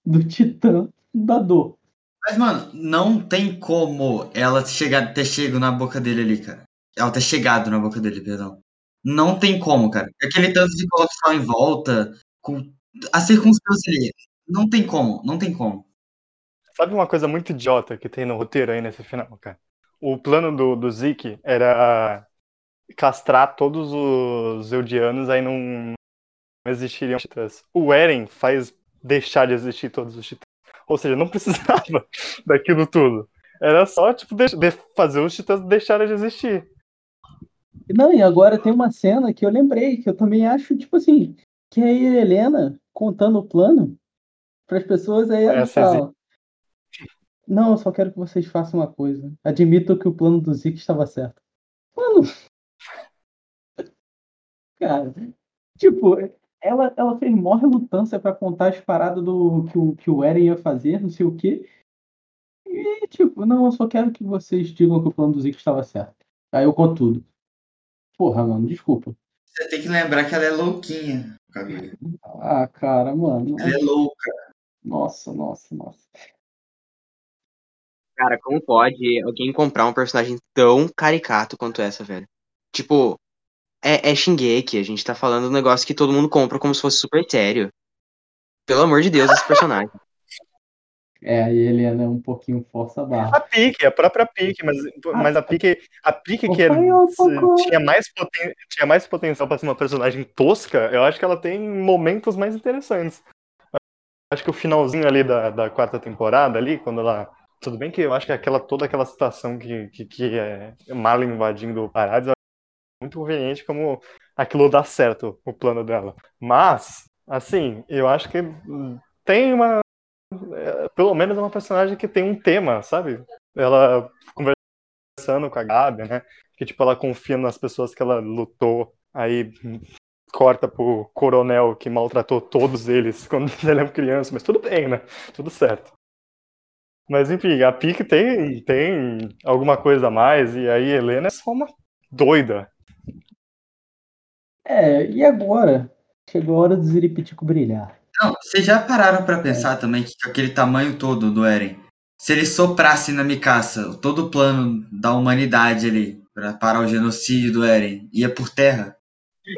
do titã fundador. Mas, mano, não tem como ela chegar, ter chego na boca dele ali, cara. Ela ter chegado na boca dele, perdão. Não tem como, cara. Aquele tanto de colocação em volta, com a circunstância ali. Não tem como, não tem como. Sabe uma coisa muito idiota que tem no roteiro aí nesse final, cara? O plano do, do Zeke era castrar todos os Eldianos, aí não existiriam titãs. O Eren faz deixar de existir todos os titãs. Ou seja, não precisava daquilo tudo. Era só, tipo, de, de fazer os titãs deixarem de existir. Não, e agora tem uma cena que eu lembrei, que eu também acho, tipo assim, que é a Helena contando o plano para as pessoas, aí ela Essa fala. Não, eu só quero que vocês façam uma coisa. Admitam que o plano do Zeke estava certo. Mano. Cara, tipo, ela, ela fez maior relutância pra contar as paradas do que o, que o Eren ia fazer, não sei o quê. E, tipo, não, eu só quero que vocês digam que o plano do Zeke estava certo. Aí eu conto tudo. Porra, mano, desculpa. Você tem que lembrar que ela é louquinha, Ah, cara, mano. Ela é louca. Nossa, nossa, nossa. Cara, como pode alguém comprar um personagem tão caricato quanto essa, velho? Tipo, é, é Shingeki, a gente tá falando um negócio que todo mundo compra como se fosse super sério. Pelo amor de Deus, esse personagem. É, a Helena é um pouquinho força a barra. A Pique, a própria Pique, mas, mas a Pique, a Pique que socorro. tinha, mais poten, tinha mais potencial pra ser uma personagem tosca, eu acho que ela tem momentos mais interessantes. Acho que o finalzinho ali da, da quarta temporada, ali, quando ela. Tudo bem que eu acho que aquela, toda aquela situação que, que, que é mal invadindo o Parades é muito conveniente como aquilo dá certo, o plano dela. Mas, assim, eu acho que tem uma. É, Pelo menos é uma personagem que tem um tema, sabe? Ela conversando com a Gabi, né? Que tipo, ela confia nas pessoas que ela lutou, aí corta pro coronel que maltratou todos eles quando ele era criança, mas tudo bem, né? Tudo certo. Mas enfim, a Pique tem, tem alguma coisa a mais, e aí Helena é só uma doida. É, e agora? Chegou a hora do Ziripitico brilhar. Não, vocês já pararam pra pensar também que com aquele tamanho todo do Eren, se ele soprasse na Mikasa todo o plano da humanidade ali, pra parar o genocídio do Eren, ia por terra?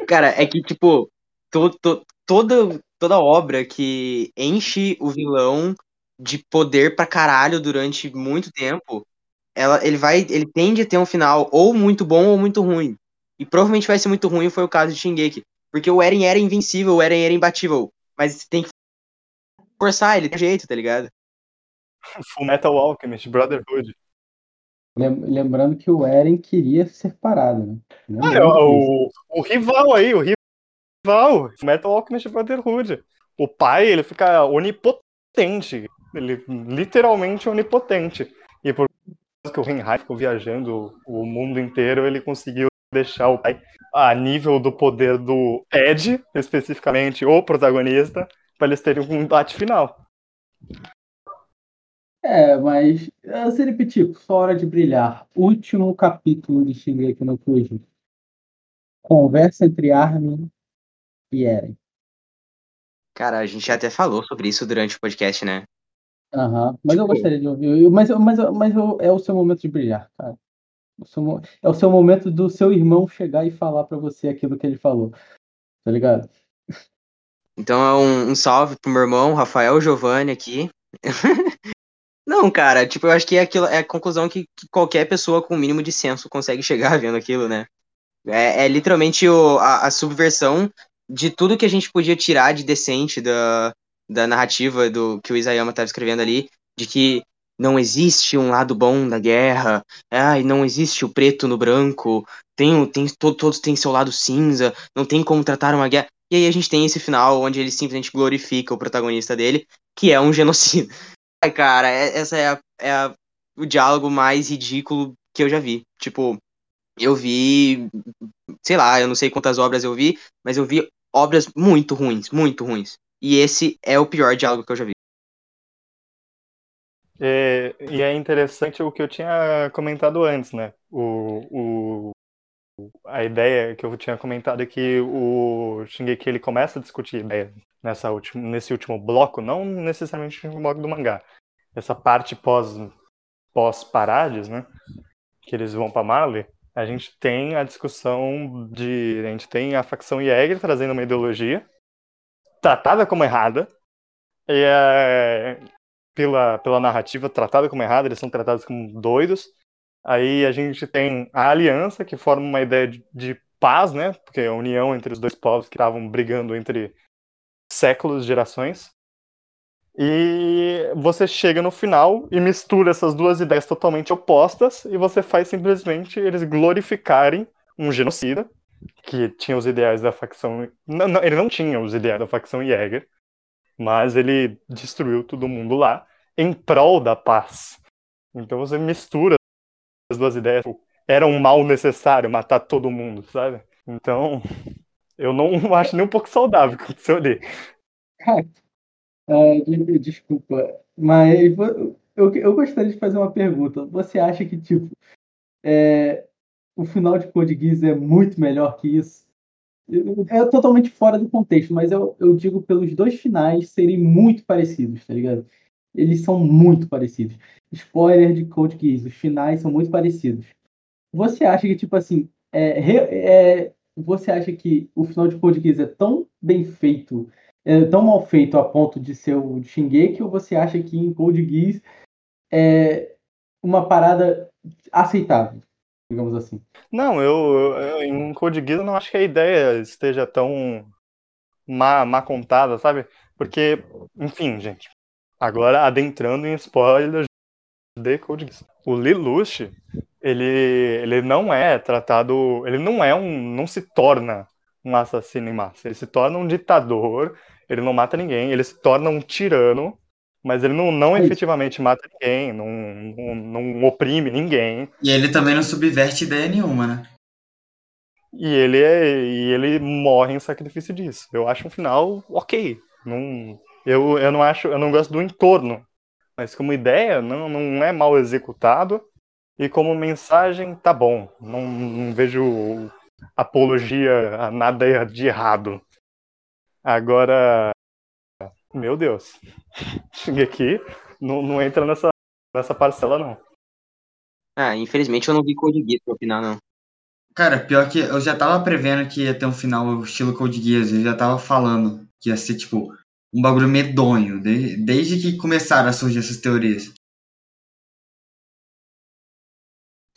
Cara, é que, tipo, to, to- toda, toda obra que enche o vilão de poder pra caralho durante muito tempo, ela, ele vai, ele tende a ter um final ou muito bom ou muito ruim. E provavelmente vai ser muito ruim, foi o caso de Shingeki. Porque o Eren era invencível, o Eren era imbatível. Mas tem que forçar ele, tem jeito, tá ligado? Full Metal Alchemist, Brotherhood. Lem- Lembrando que o Eren queria ser parado, né? Ah, é o, o, o rival aí, o rival, Full Metal Alchemist Brotherhood. O pai, ele fica onipotente. Ele literalmente onipotente. E por causa que o Reinhardt ficou viajando o mundo inteiro, ele conseguiu deixar o pai a nível do poder do Ed, especificamente, o protagonista, para eles terem um embate final. É, mas uh, Ziripitico, sua hora de brilhar. Último capítulo de Shingeki no Kyojin. Conversa entre Armin e Eren. Cara, a gente até falou sobre isso durante o podcast, né? Aham, mas eu Tipo- gostaria de ouvir. Eu- Mas, mas, mas eu- é o seu momento de brilhar, cara. O seu é o seu momento do seu irmão chegar e falar pra você aquilo que ele falou. Tá ligado? Então é um, um salve pro meu irmão, Rafael Giovanni aqui. Não, cara, tipo, eu acho que é, aquilo, é a conclusão que, que qualquer pessoa com o mínimo de senso consegue chegar vendo aquilo, né? É, é literalmente o, a, a subversão de tudo que a gente podia tirar de decente da, da narrativa do que o Isayama estava escrevendo ali, de que não existe um lado bom da guerra, ai, não existe o preto no branco, tem, tem, to- todos têm seu lado cinza, não tem como tratar uma guerra. E aí a gente tem esse final onde ele simplesmente glorifica o protagonista dele, que é um genocida. Ai, cara, é- essa é, a- é a- o diálogo mais ridículo que eu já vi. Tipo, eu vi, sei lá, eu não sei quantas obras eu vi, mas eu vi obras muito ruins, muito ruins. E esse é o pior diálogo que eu já vi. É, e é interessante o que eu tinha comentado antes, né? O, o, a ideia que eu tinha comentado é que o Shingeki ele começa a discutir nessa última, nesse último bloco, não necessariamente no bloco do mangá. Essa parte pós, pós Parades, né? Que eles vão para Marley. A gente tem a discussão de. A gente tem a facção Jäger trazendo uma ideologia tratada como errada. E é, pela, pela narrativa tratada como errada, eles são tratados como doidos. Aí a gente tem a aliança, que forma uma ideia de, de paz, né? Porque é a união entre os dois povos que estavam brigando entre séculos, gerações. E você chega no final e mistura essas duas ideias totalmente opostas e você faz simplesmente eles glorificarem um genocida que tinha os ideais da facção. Não, não, ele não tinha os ideais da facção Jäger, mas ele destruiu todo mundo lá em prol da paz. Então você mistura as duas ideias. Era um mal necessário matar todo mundo, sabe? Então, eu não acho nem um pouco saudável o que aconteceu ali. De- desculpa, mas eu, eu gostaria de fazer uma pergunta. Você acha que, tipo, é, o final de Code Geass é muito melhor que isso? É totalmente fora do contexto, mas eu, eu digo pelos dois finais serem muito parecidos, tá ligado? Eles são muito parecidos. Spoiler de Code Geass, os finais são muito parecidos. Você acha que, tipo assim, é, é, você acha que o final de Code Geass é tão bem feito é tão mal feito a ponto de ser o Shingeki ou você acha que em Code Geass é uma parada aceitável, digamos assim? Não, eu, eu em Code Geass eu não acho que a ideia esteja tão má, má contada, sabe? Porque, enfim, gente, agora adentrando em spoilers de Code Geass. O Lelouch, ele, ele não é tratado, ele não é um, não se torna um assassino em massa, ele se torna um ditador, ele não mata ninguém, ele se torna um tirano, mas ele não, não É efetivamente mata ninguém, não, não, não oprime ninguém. E ele também não subverte ideia nenhuma, né? E ele, é, e ele morre em sacrifício disso. Eu acho um final ok. Não, eu, eu não acho, eu não gosto do entorno. Mas como ideia, não, não é mal executado. E como mensagem, tá bom. Não, não vejo apologia a nada de errado. Agora, meu Deus. Cheguei aqui, não, não entra nessa, nessa parcela, não. Ah, infelizmente eu não vi Code Geass pra opinar, não. Cara, pior que eu já tava prevendo que ia ter um final estilo Code Geass, eu já tava falando que ia ser, tipo, um bagulho medonho, de- desde que começaram a surgir essas teorias.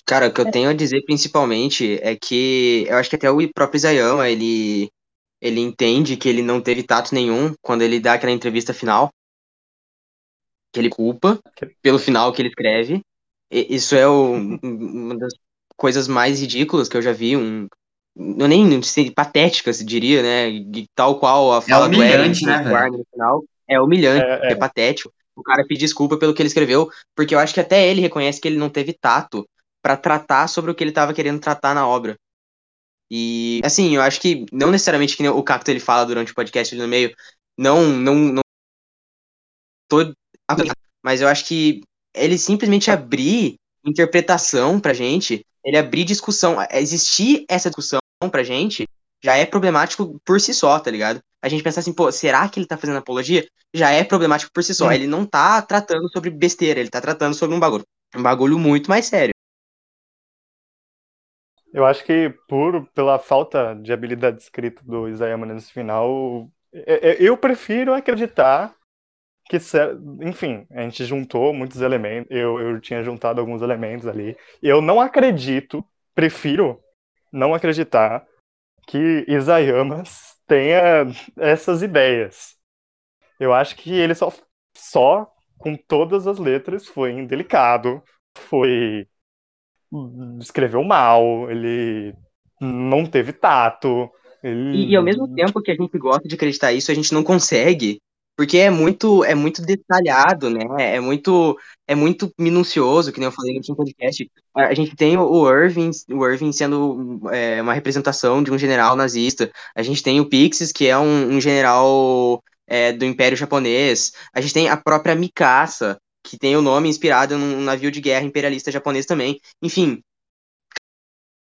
Cara, o que eu tenho a dizer principalmente é que eu acho que até o próprio Isayama, ele, ele entende que ele não teve tato nenhum quando ele dá aquela entrevista final. Que ele culpa pelo final que ele escreve. E- Isso é o- uma das coisas mais ridículas que eu já vi. Um, eu nem não sei, patéticas, diria, né? De tal qual a fala do Eren humilhante, pro né, velho? Warner no final. É humilhante, É, é patético. O cara pedir desculpa pelo que ele escreveu, porque eu acho que até ele reconhece que ele não teve tato pra tratar sobre o que ele tava querendo tratar na obra. E, assim, eu acho que não necessariamente que o Cacto ele fala durante o podcast ali no meio, não, não, não tô, mas eu acho que ele simplesmente abrir interpretação pra gente, ele abrir discussão, existir essa discussão pra gente, já é problemático por si só, tá ligado? A gente pensar assim, pô, será que ele tá fazendo apologia? Já é problemático por si só. Ele não tá tratando sobre besteira, ele tá tratando sobre um bagulho. Um bagulho muito mais sério. Eu acho que por pela falta de habilidade escrita do Isayama nesse final, eu, eu prefiro acreditar que, enfim, a gente juntou muitos elementos, eu, eu tinha juntado alguns elementos ali. Eu não acredito, prefiro não acreditar que Isayama tenha essas ideias. Eu acho que ele só, só com todas as letras, foi indelicado, foi escreveu mal, ele não teve tato. Ele... E, ao mesmo tempo que a gente gosta de acreditar isso, a gente não consegue, porque é muito, é muito detalhado, né? É muito, é muito minucioso, que nem eu falei no último podcast. A a gente tem o Irving, o Irving sendo é, uma representação de um general nazista. A gente tem o Pixis, que é um, um general é, do Império Japonês. A gente tem a própria Mikasa, que tem o nome inspirado num navio de guerra imperialista japonês também. Enfim,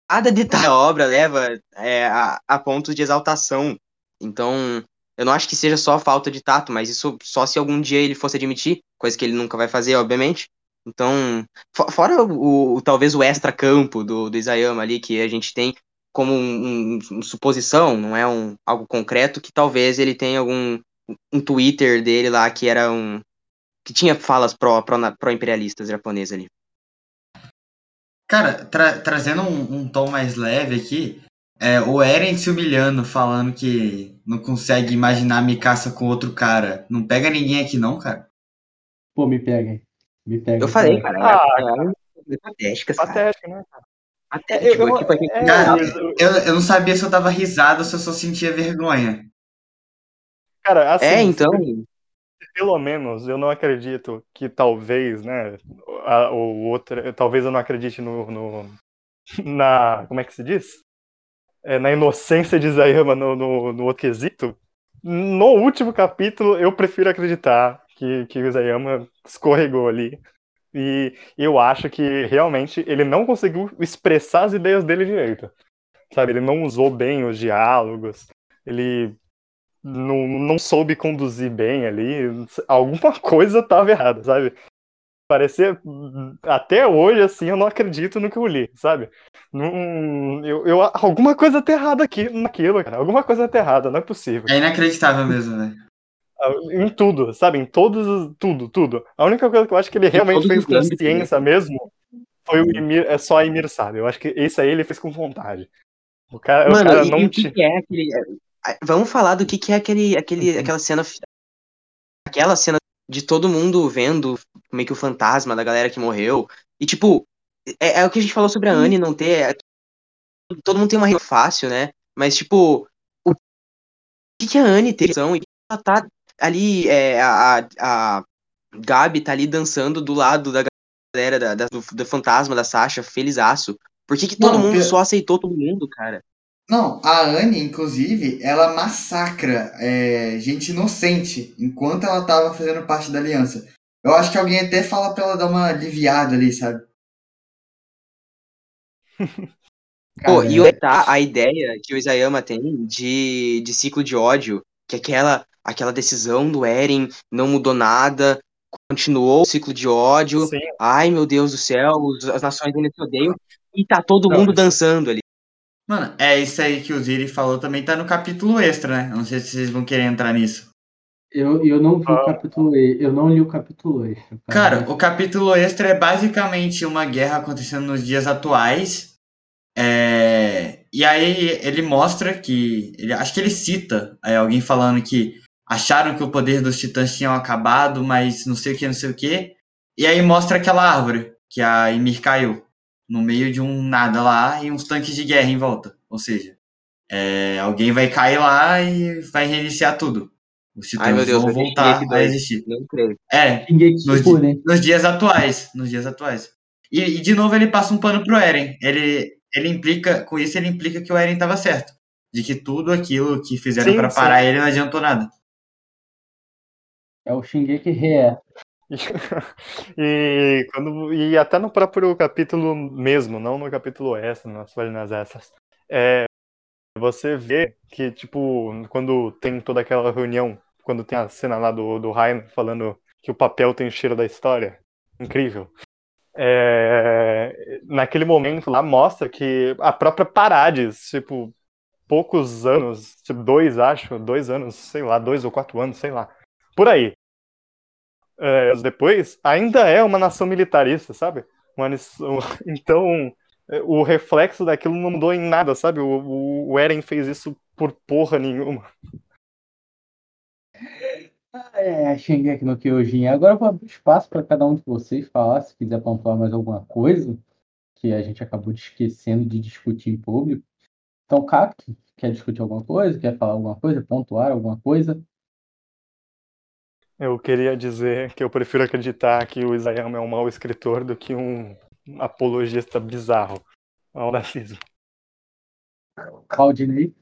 cada detalhe da obra leva é, a, a pontos de exaltação. Então, eu não acho que seja só falta de tato, mas isso só se algum dia ele fosse admitir, coisa que ele nunca vai fazer, obviamente. Então, fo- fora o, o- talvez o extra-campo do, do Isayama ali, que a gente tem como um- um suposição, não é um, algo concreto, que talvez ele tenha algum um Twitter dele lá que era um que tinha falas pró, pró, pró-imperialistas japonesas ali. Cara, tra- trazendo um, um tom mais leve aqui, É, o Eren se humilhando, falando que não consegue imaginar Mikasa com outro cara. Não pega ninguém aqui não, cara. Pô, me pega. Me pega. Eu falei, cara. cara. Ah, é, é, é patética, cara. Patético, né? Patético. Eu- tipo, aqui- é, Cara, Eu, eu não sabia se eu tava risado ou se eu só sentia vergonha. Cara, assim, é, então. Pelo menos eu não acredito que talvez, né, a, o outro, talvez eu não acredite no, no- na, como é que se diz? É, na inocência de Isayama no, no, no outro quesito. No último capítulo, eu prefiro acreditar que, que o Isayama escorregou ali. E eu acho que realmente ele não conseguiu expressar as ideias dele direito. Sabe, ele não usou bem os diálogos, ele não, não soube conduzir bem ali, alguma coisa tava errada, sabe? Parecia. Até hoje, assim, eu não acredito no que eu li, sabe? Não, eu, eu, alguma coisa tá errada aqui, naquilo, cara. Alguma coisa tá errada, não é possível. É inacreditável mesmo, velho. Em tudo, sabe? Em todos. os- Tudo, tudo. A única coisa que eu acho que ele realmente fez com âmbitos, né? ciência mesmo foi o Emir, é só a Emir sabe. Eu acho que esse aí ele fez com vontade. O cara, o Mano, cara não e o que, tinha. que é aquele. Vamos falar do que, que é aquele, aquele, Uhum. aquela cena. Aquela cena de todo mundo vendo meio que o fantasma da galera que morreu. E, tipo, é, é o que a gente falou sobre a Anne não ter. é, todo mundo tem uma rima fácil, né? Mas, tipo, o que, que a Anne tem? E ela tá ali. É, a, a, Gabi tá ali dançando do lado da galera da, da- do, do fantasma da Sasha, felizaço. Por que, que todo Não, mundo eu- só aceitou todo mundo, cara? Não, a Anne, inclusive, ela massacra é, gente inocente enquanto ela tava fazendo parte da aliança. Eu acho que alguém até fala pra ela dar uma aliviada ali, sabe? Pô, e o- tá, a ideia que o Isayama tem de, de ciclo de ódio, que aquela, aquela decisão do Eren não mudou nada, continuou o ciclo de ódio, Sim, ai meu Deus do céu, os- as nações ainda se odeiam, e tá todo Não, mundo isso- dançando ali. Mano, é isso aí que o Ziri falou também tá no capítulo extra, né? Não sei se vocês vão querer entrar nisso. Eu, eu não vi o Ah. capítulo E, eu não li o capítulo extra. Cara, o capítulo extra é basicamente uma guerra acontecendo nos dias atuais. É, E aí ele mostra que. Ele... Acho que ele cita é, alguém falando que acharam que o poder dos titãs tinham acabado, mas não sei o que, não sei o que. E aí mostra aquela árvore que a Ymir caiu. No meio de um nada lá e uns tanques de guerra em volta. Ou seja, é, alguém vai cair lá e vai reiniciar tudo. Os titãs Ai Deus, vão voltar a existir. É, Nos Shippuden. nos dias atuais. Nos dias atuais. E, e, de novo ele passa um pano pro Eren. Ele, ele implica, com isso ele implica que o Eren estava certo. De que tudo aquilo que fizeram sim. parar ele não adiantou nada. É o Shingeki Re. e, quando, e até no próprio capítulo mesmo, não no capítulo extra, nas páginas extras, é, você vê que, tipo, quando tem toda aquela reunião, quando tem a cena lá do, do Ryan falando que o papel tem o cheiro da história, incrível. É, naquele momento lá mostra que a própria Parades, tipo, poucos anos, tipo, dois, acho, dois anos, sei lá, dois ou quatro anos, sei lá, por aí, é, depois, ainda é uma nação militarista, sabe? Uma, então, é, o reflexo daquilo não mudou em nada, sabe? O, o, Eren fez isso por porra nenhuma. É, Shingeki no Kyojin. Agora eu vou abrir espaço para cada um de vocês falar, se quiser pontuar mais alguma coisa que a gente acabou esquecendo de discutir em público. Então, Cacto, quer discutir alguma coisa? Quer falar alguma coisa? Pontuar alguma coisa? Eu queria dizer que eu prefiro acreditar que o Isayama é um mau escritor do que um apologista bizarro ao nazismo. Claudinei?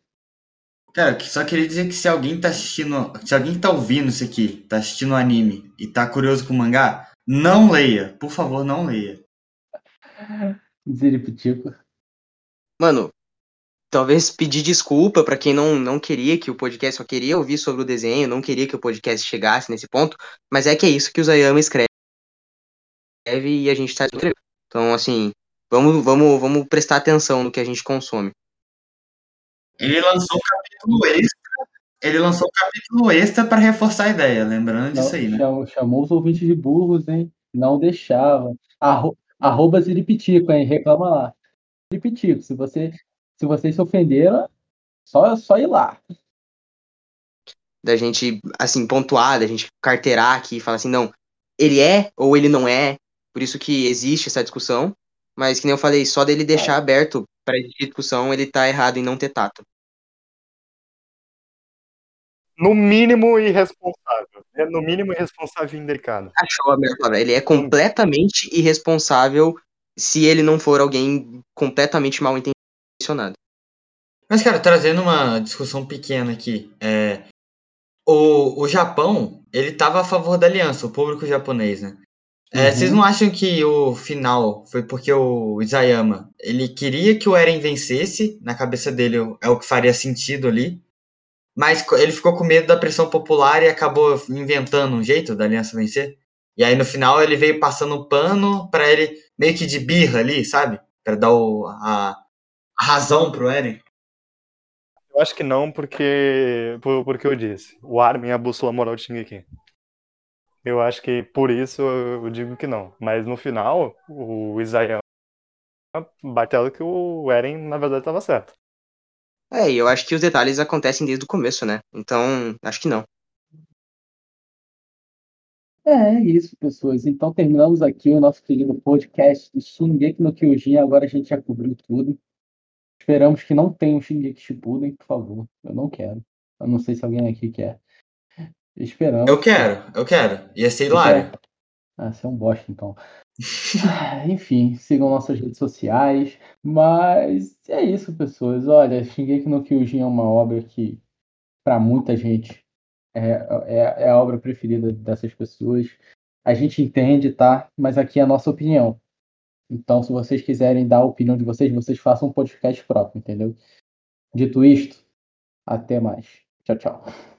Cara, só queria dizer que se alguém tá assistindo. Se alguém tá ouvindo isso aqui, tá assistindo o anime e tá curioso com o mangá, não leia. Por favor, não leia. Ziripitico. Mano, talvez pedir desculpa pra quem não, não queria que o podcast, só queria ouvir sobre o desenho, não queria que o podcast chegasse nesse ponto, mas é que é isso que o Zayama escreve e a gente tá escrevendo. Então, assim, vamos, vamos, vamos prestar atenção no que a gente consome. Ele lançou um capítulo extra. Ele lançou um capítulo extra pra reforçar a ideia, lembrando disso aí, né? chamou, chamou os ouvintes de burros, hein? Não deixava. Arro, arroba Ziripitico, hein? Reclama lá. Ziripitico, se você, Se vocês se ofenderam, só, só ir lá. Da gente, assim, pontuar, da gente carteirar aqui e falar assim, não, ele é ou ele não é. Por isso que existe essa discussão. Mas, que nem eu falei, só dele deixar aberto para existir discussão, ele tá errado em não ter tato. No mínimo irresponsável. É no mínimo irresponsável e indelicado. Achou a melhor palavra. Ele é completamente irresponsável se ele não for alguém completamente mal intencionado. Mas, cara, trazendo uma discussão pequena aqui, é, o, o Japão, ele tava a favor da aliança, o público japonês, né? É, Uhum. Vocês não acham que o final foi porque o Isayama, ele queria que o Eren vencesse, na cabeça dele é o que faria sentido ali, mas ele ficou com medo da pressão popular e acabou inventando um jeito da aliança vencer? E aí no final ele veio passando um pano pra ele, meio que de birra ali, sabe? Pra dar o- a, a razão pro Eren. Eu acho que não, porque. Por, porque eu disse. O Armin é a bússola moral de Shingeki. Eu acho que por isso eu digo que não. Mas no final, o Isayama bateu que o Eren, na verdade, estava certo. É, e eu acho que os detalhes acontecem desde o começo, né? Então, acho que não. É, é isso, pessoas. Então terminamos aqui o nosso querido podcast do Shingeki no Kyojin. Agora a gente já cobriu tudo. Esperamos que não tenha um Shingeki Shippuden, por favor. Eu não quero. Eu não sei se alguém aqui quer. Esperamos. Eu quero, eu quero. Ia ser hilário. Ah, você é um bosta, então. Ah, Enfim, sigam nossas redes sociais. Mas é isso, pessoas. Olha, Shingeki no Kyojin é uma obra que, para muita gente, é, é, é a obra preferida dessas pessoas. A gente entende, tá? Mas aqui é a nossa opinião. Então, se vocês quiserem dar a opinião de vocês, vocês façam um podcast próprio, entendeu? Dito isto, até mais. Tchau, tchau.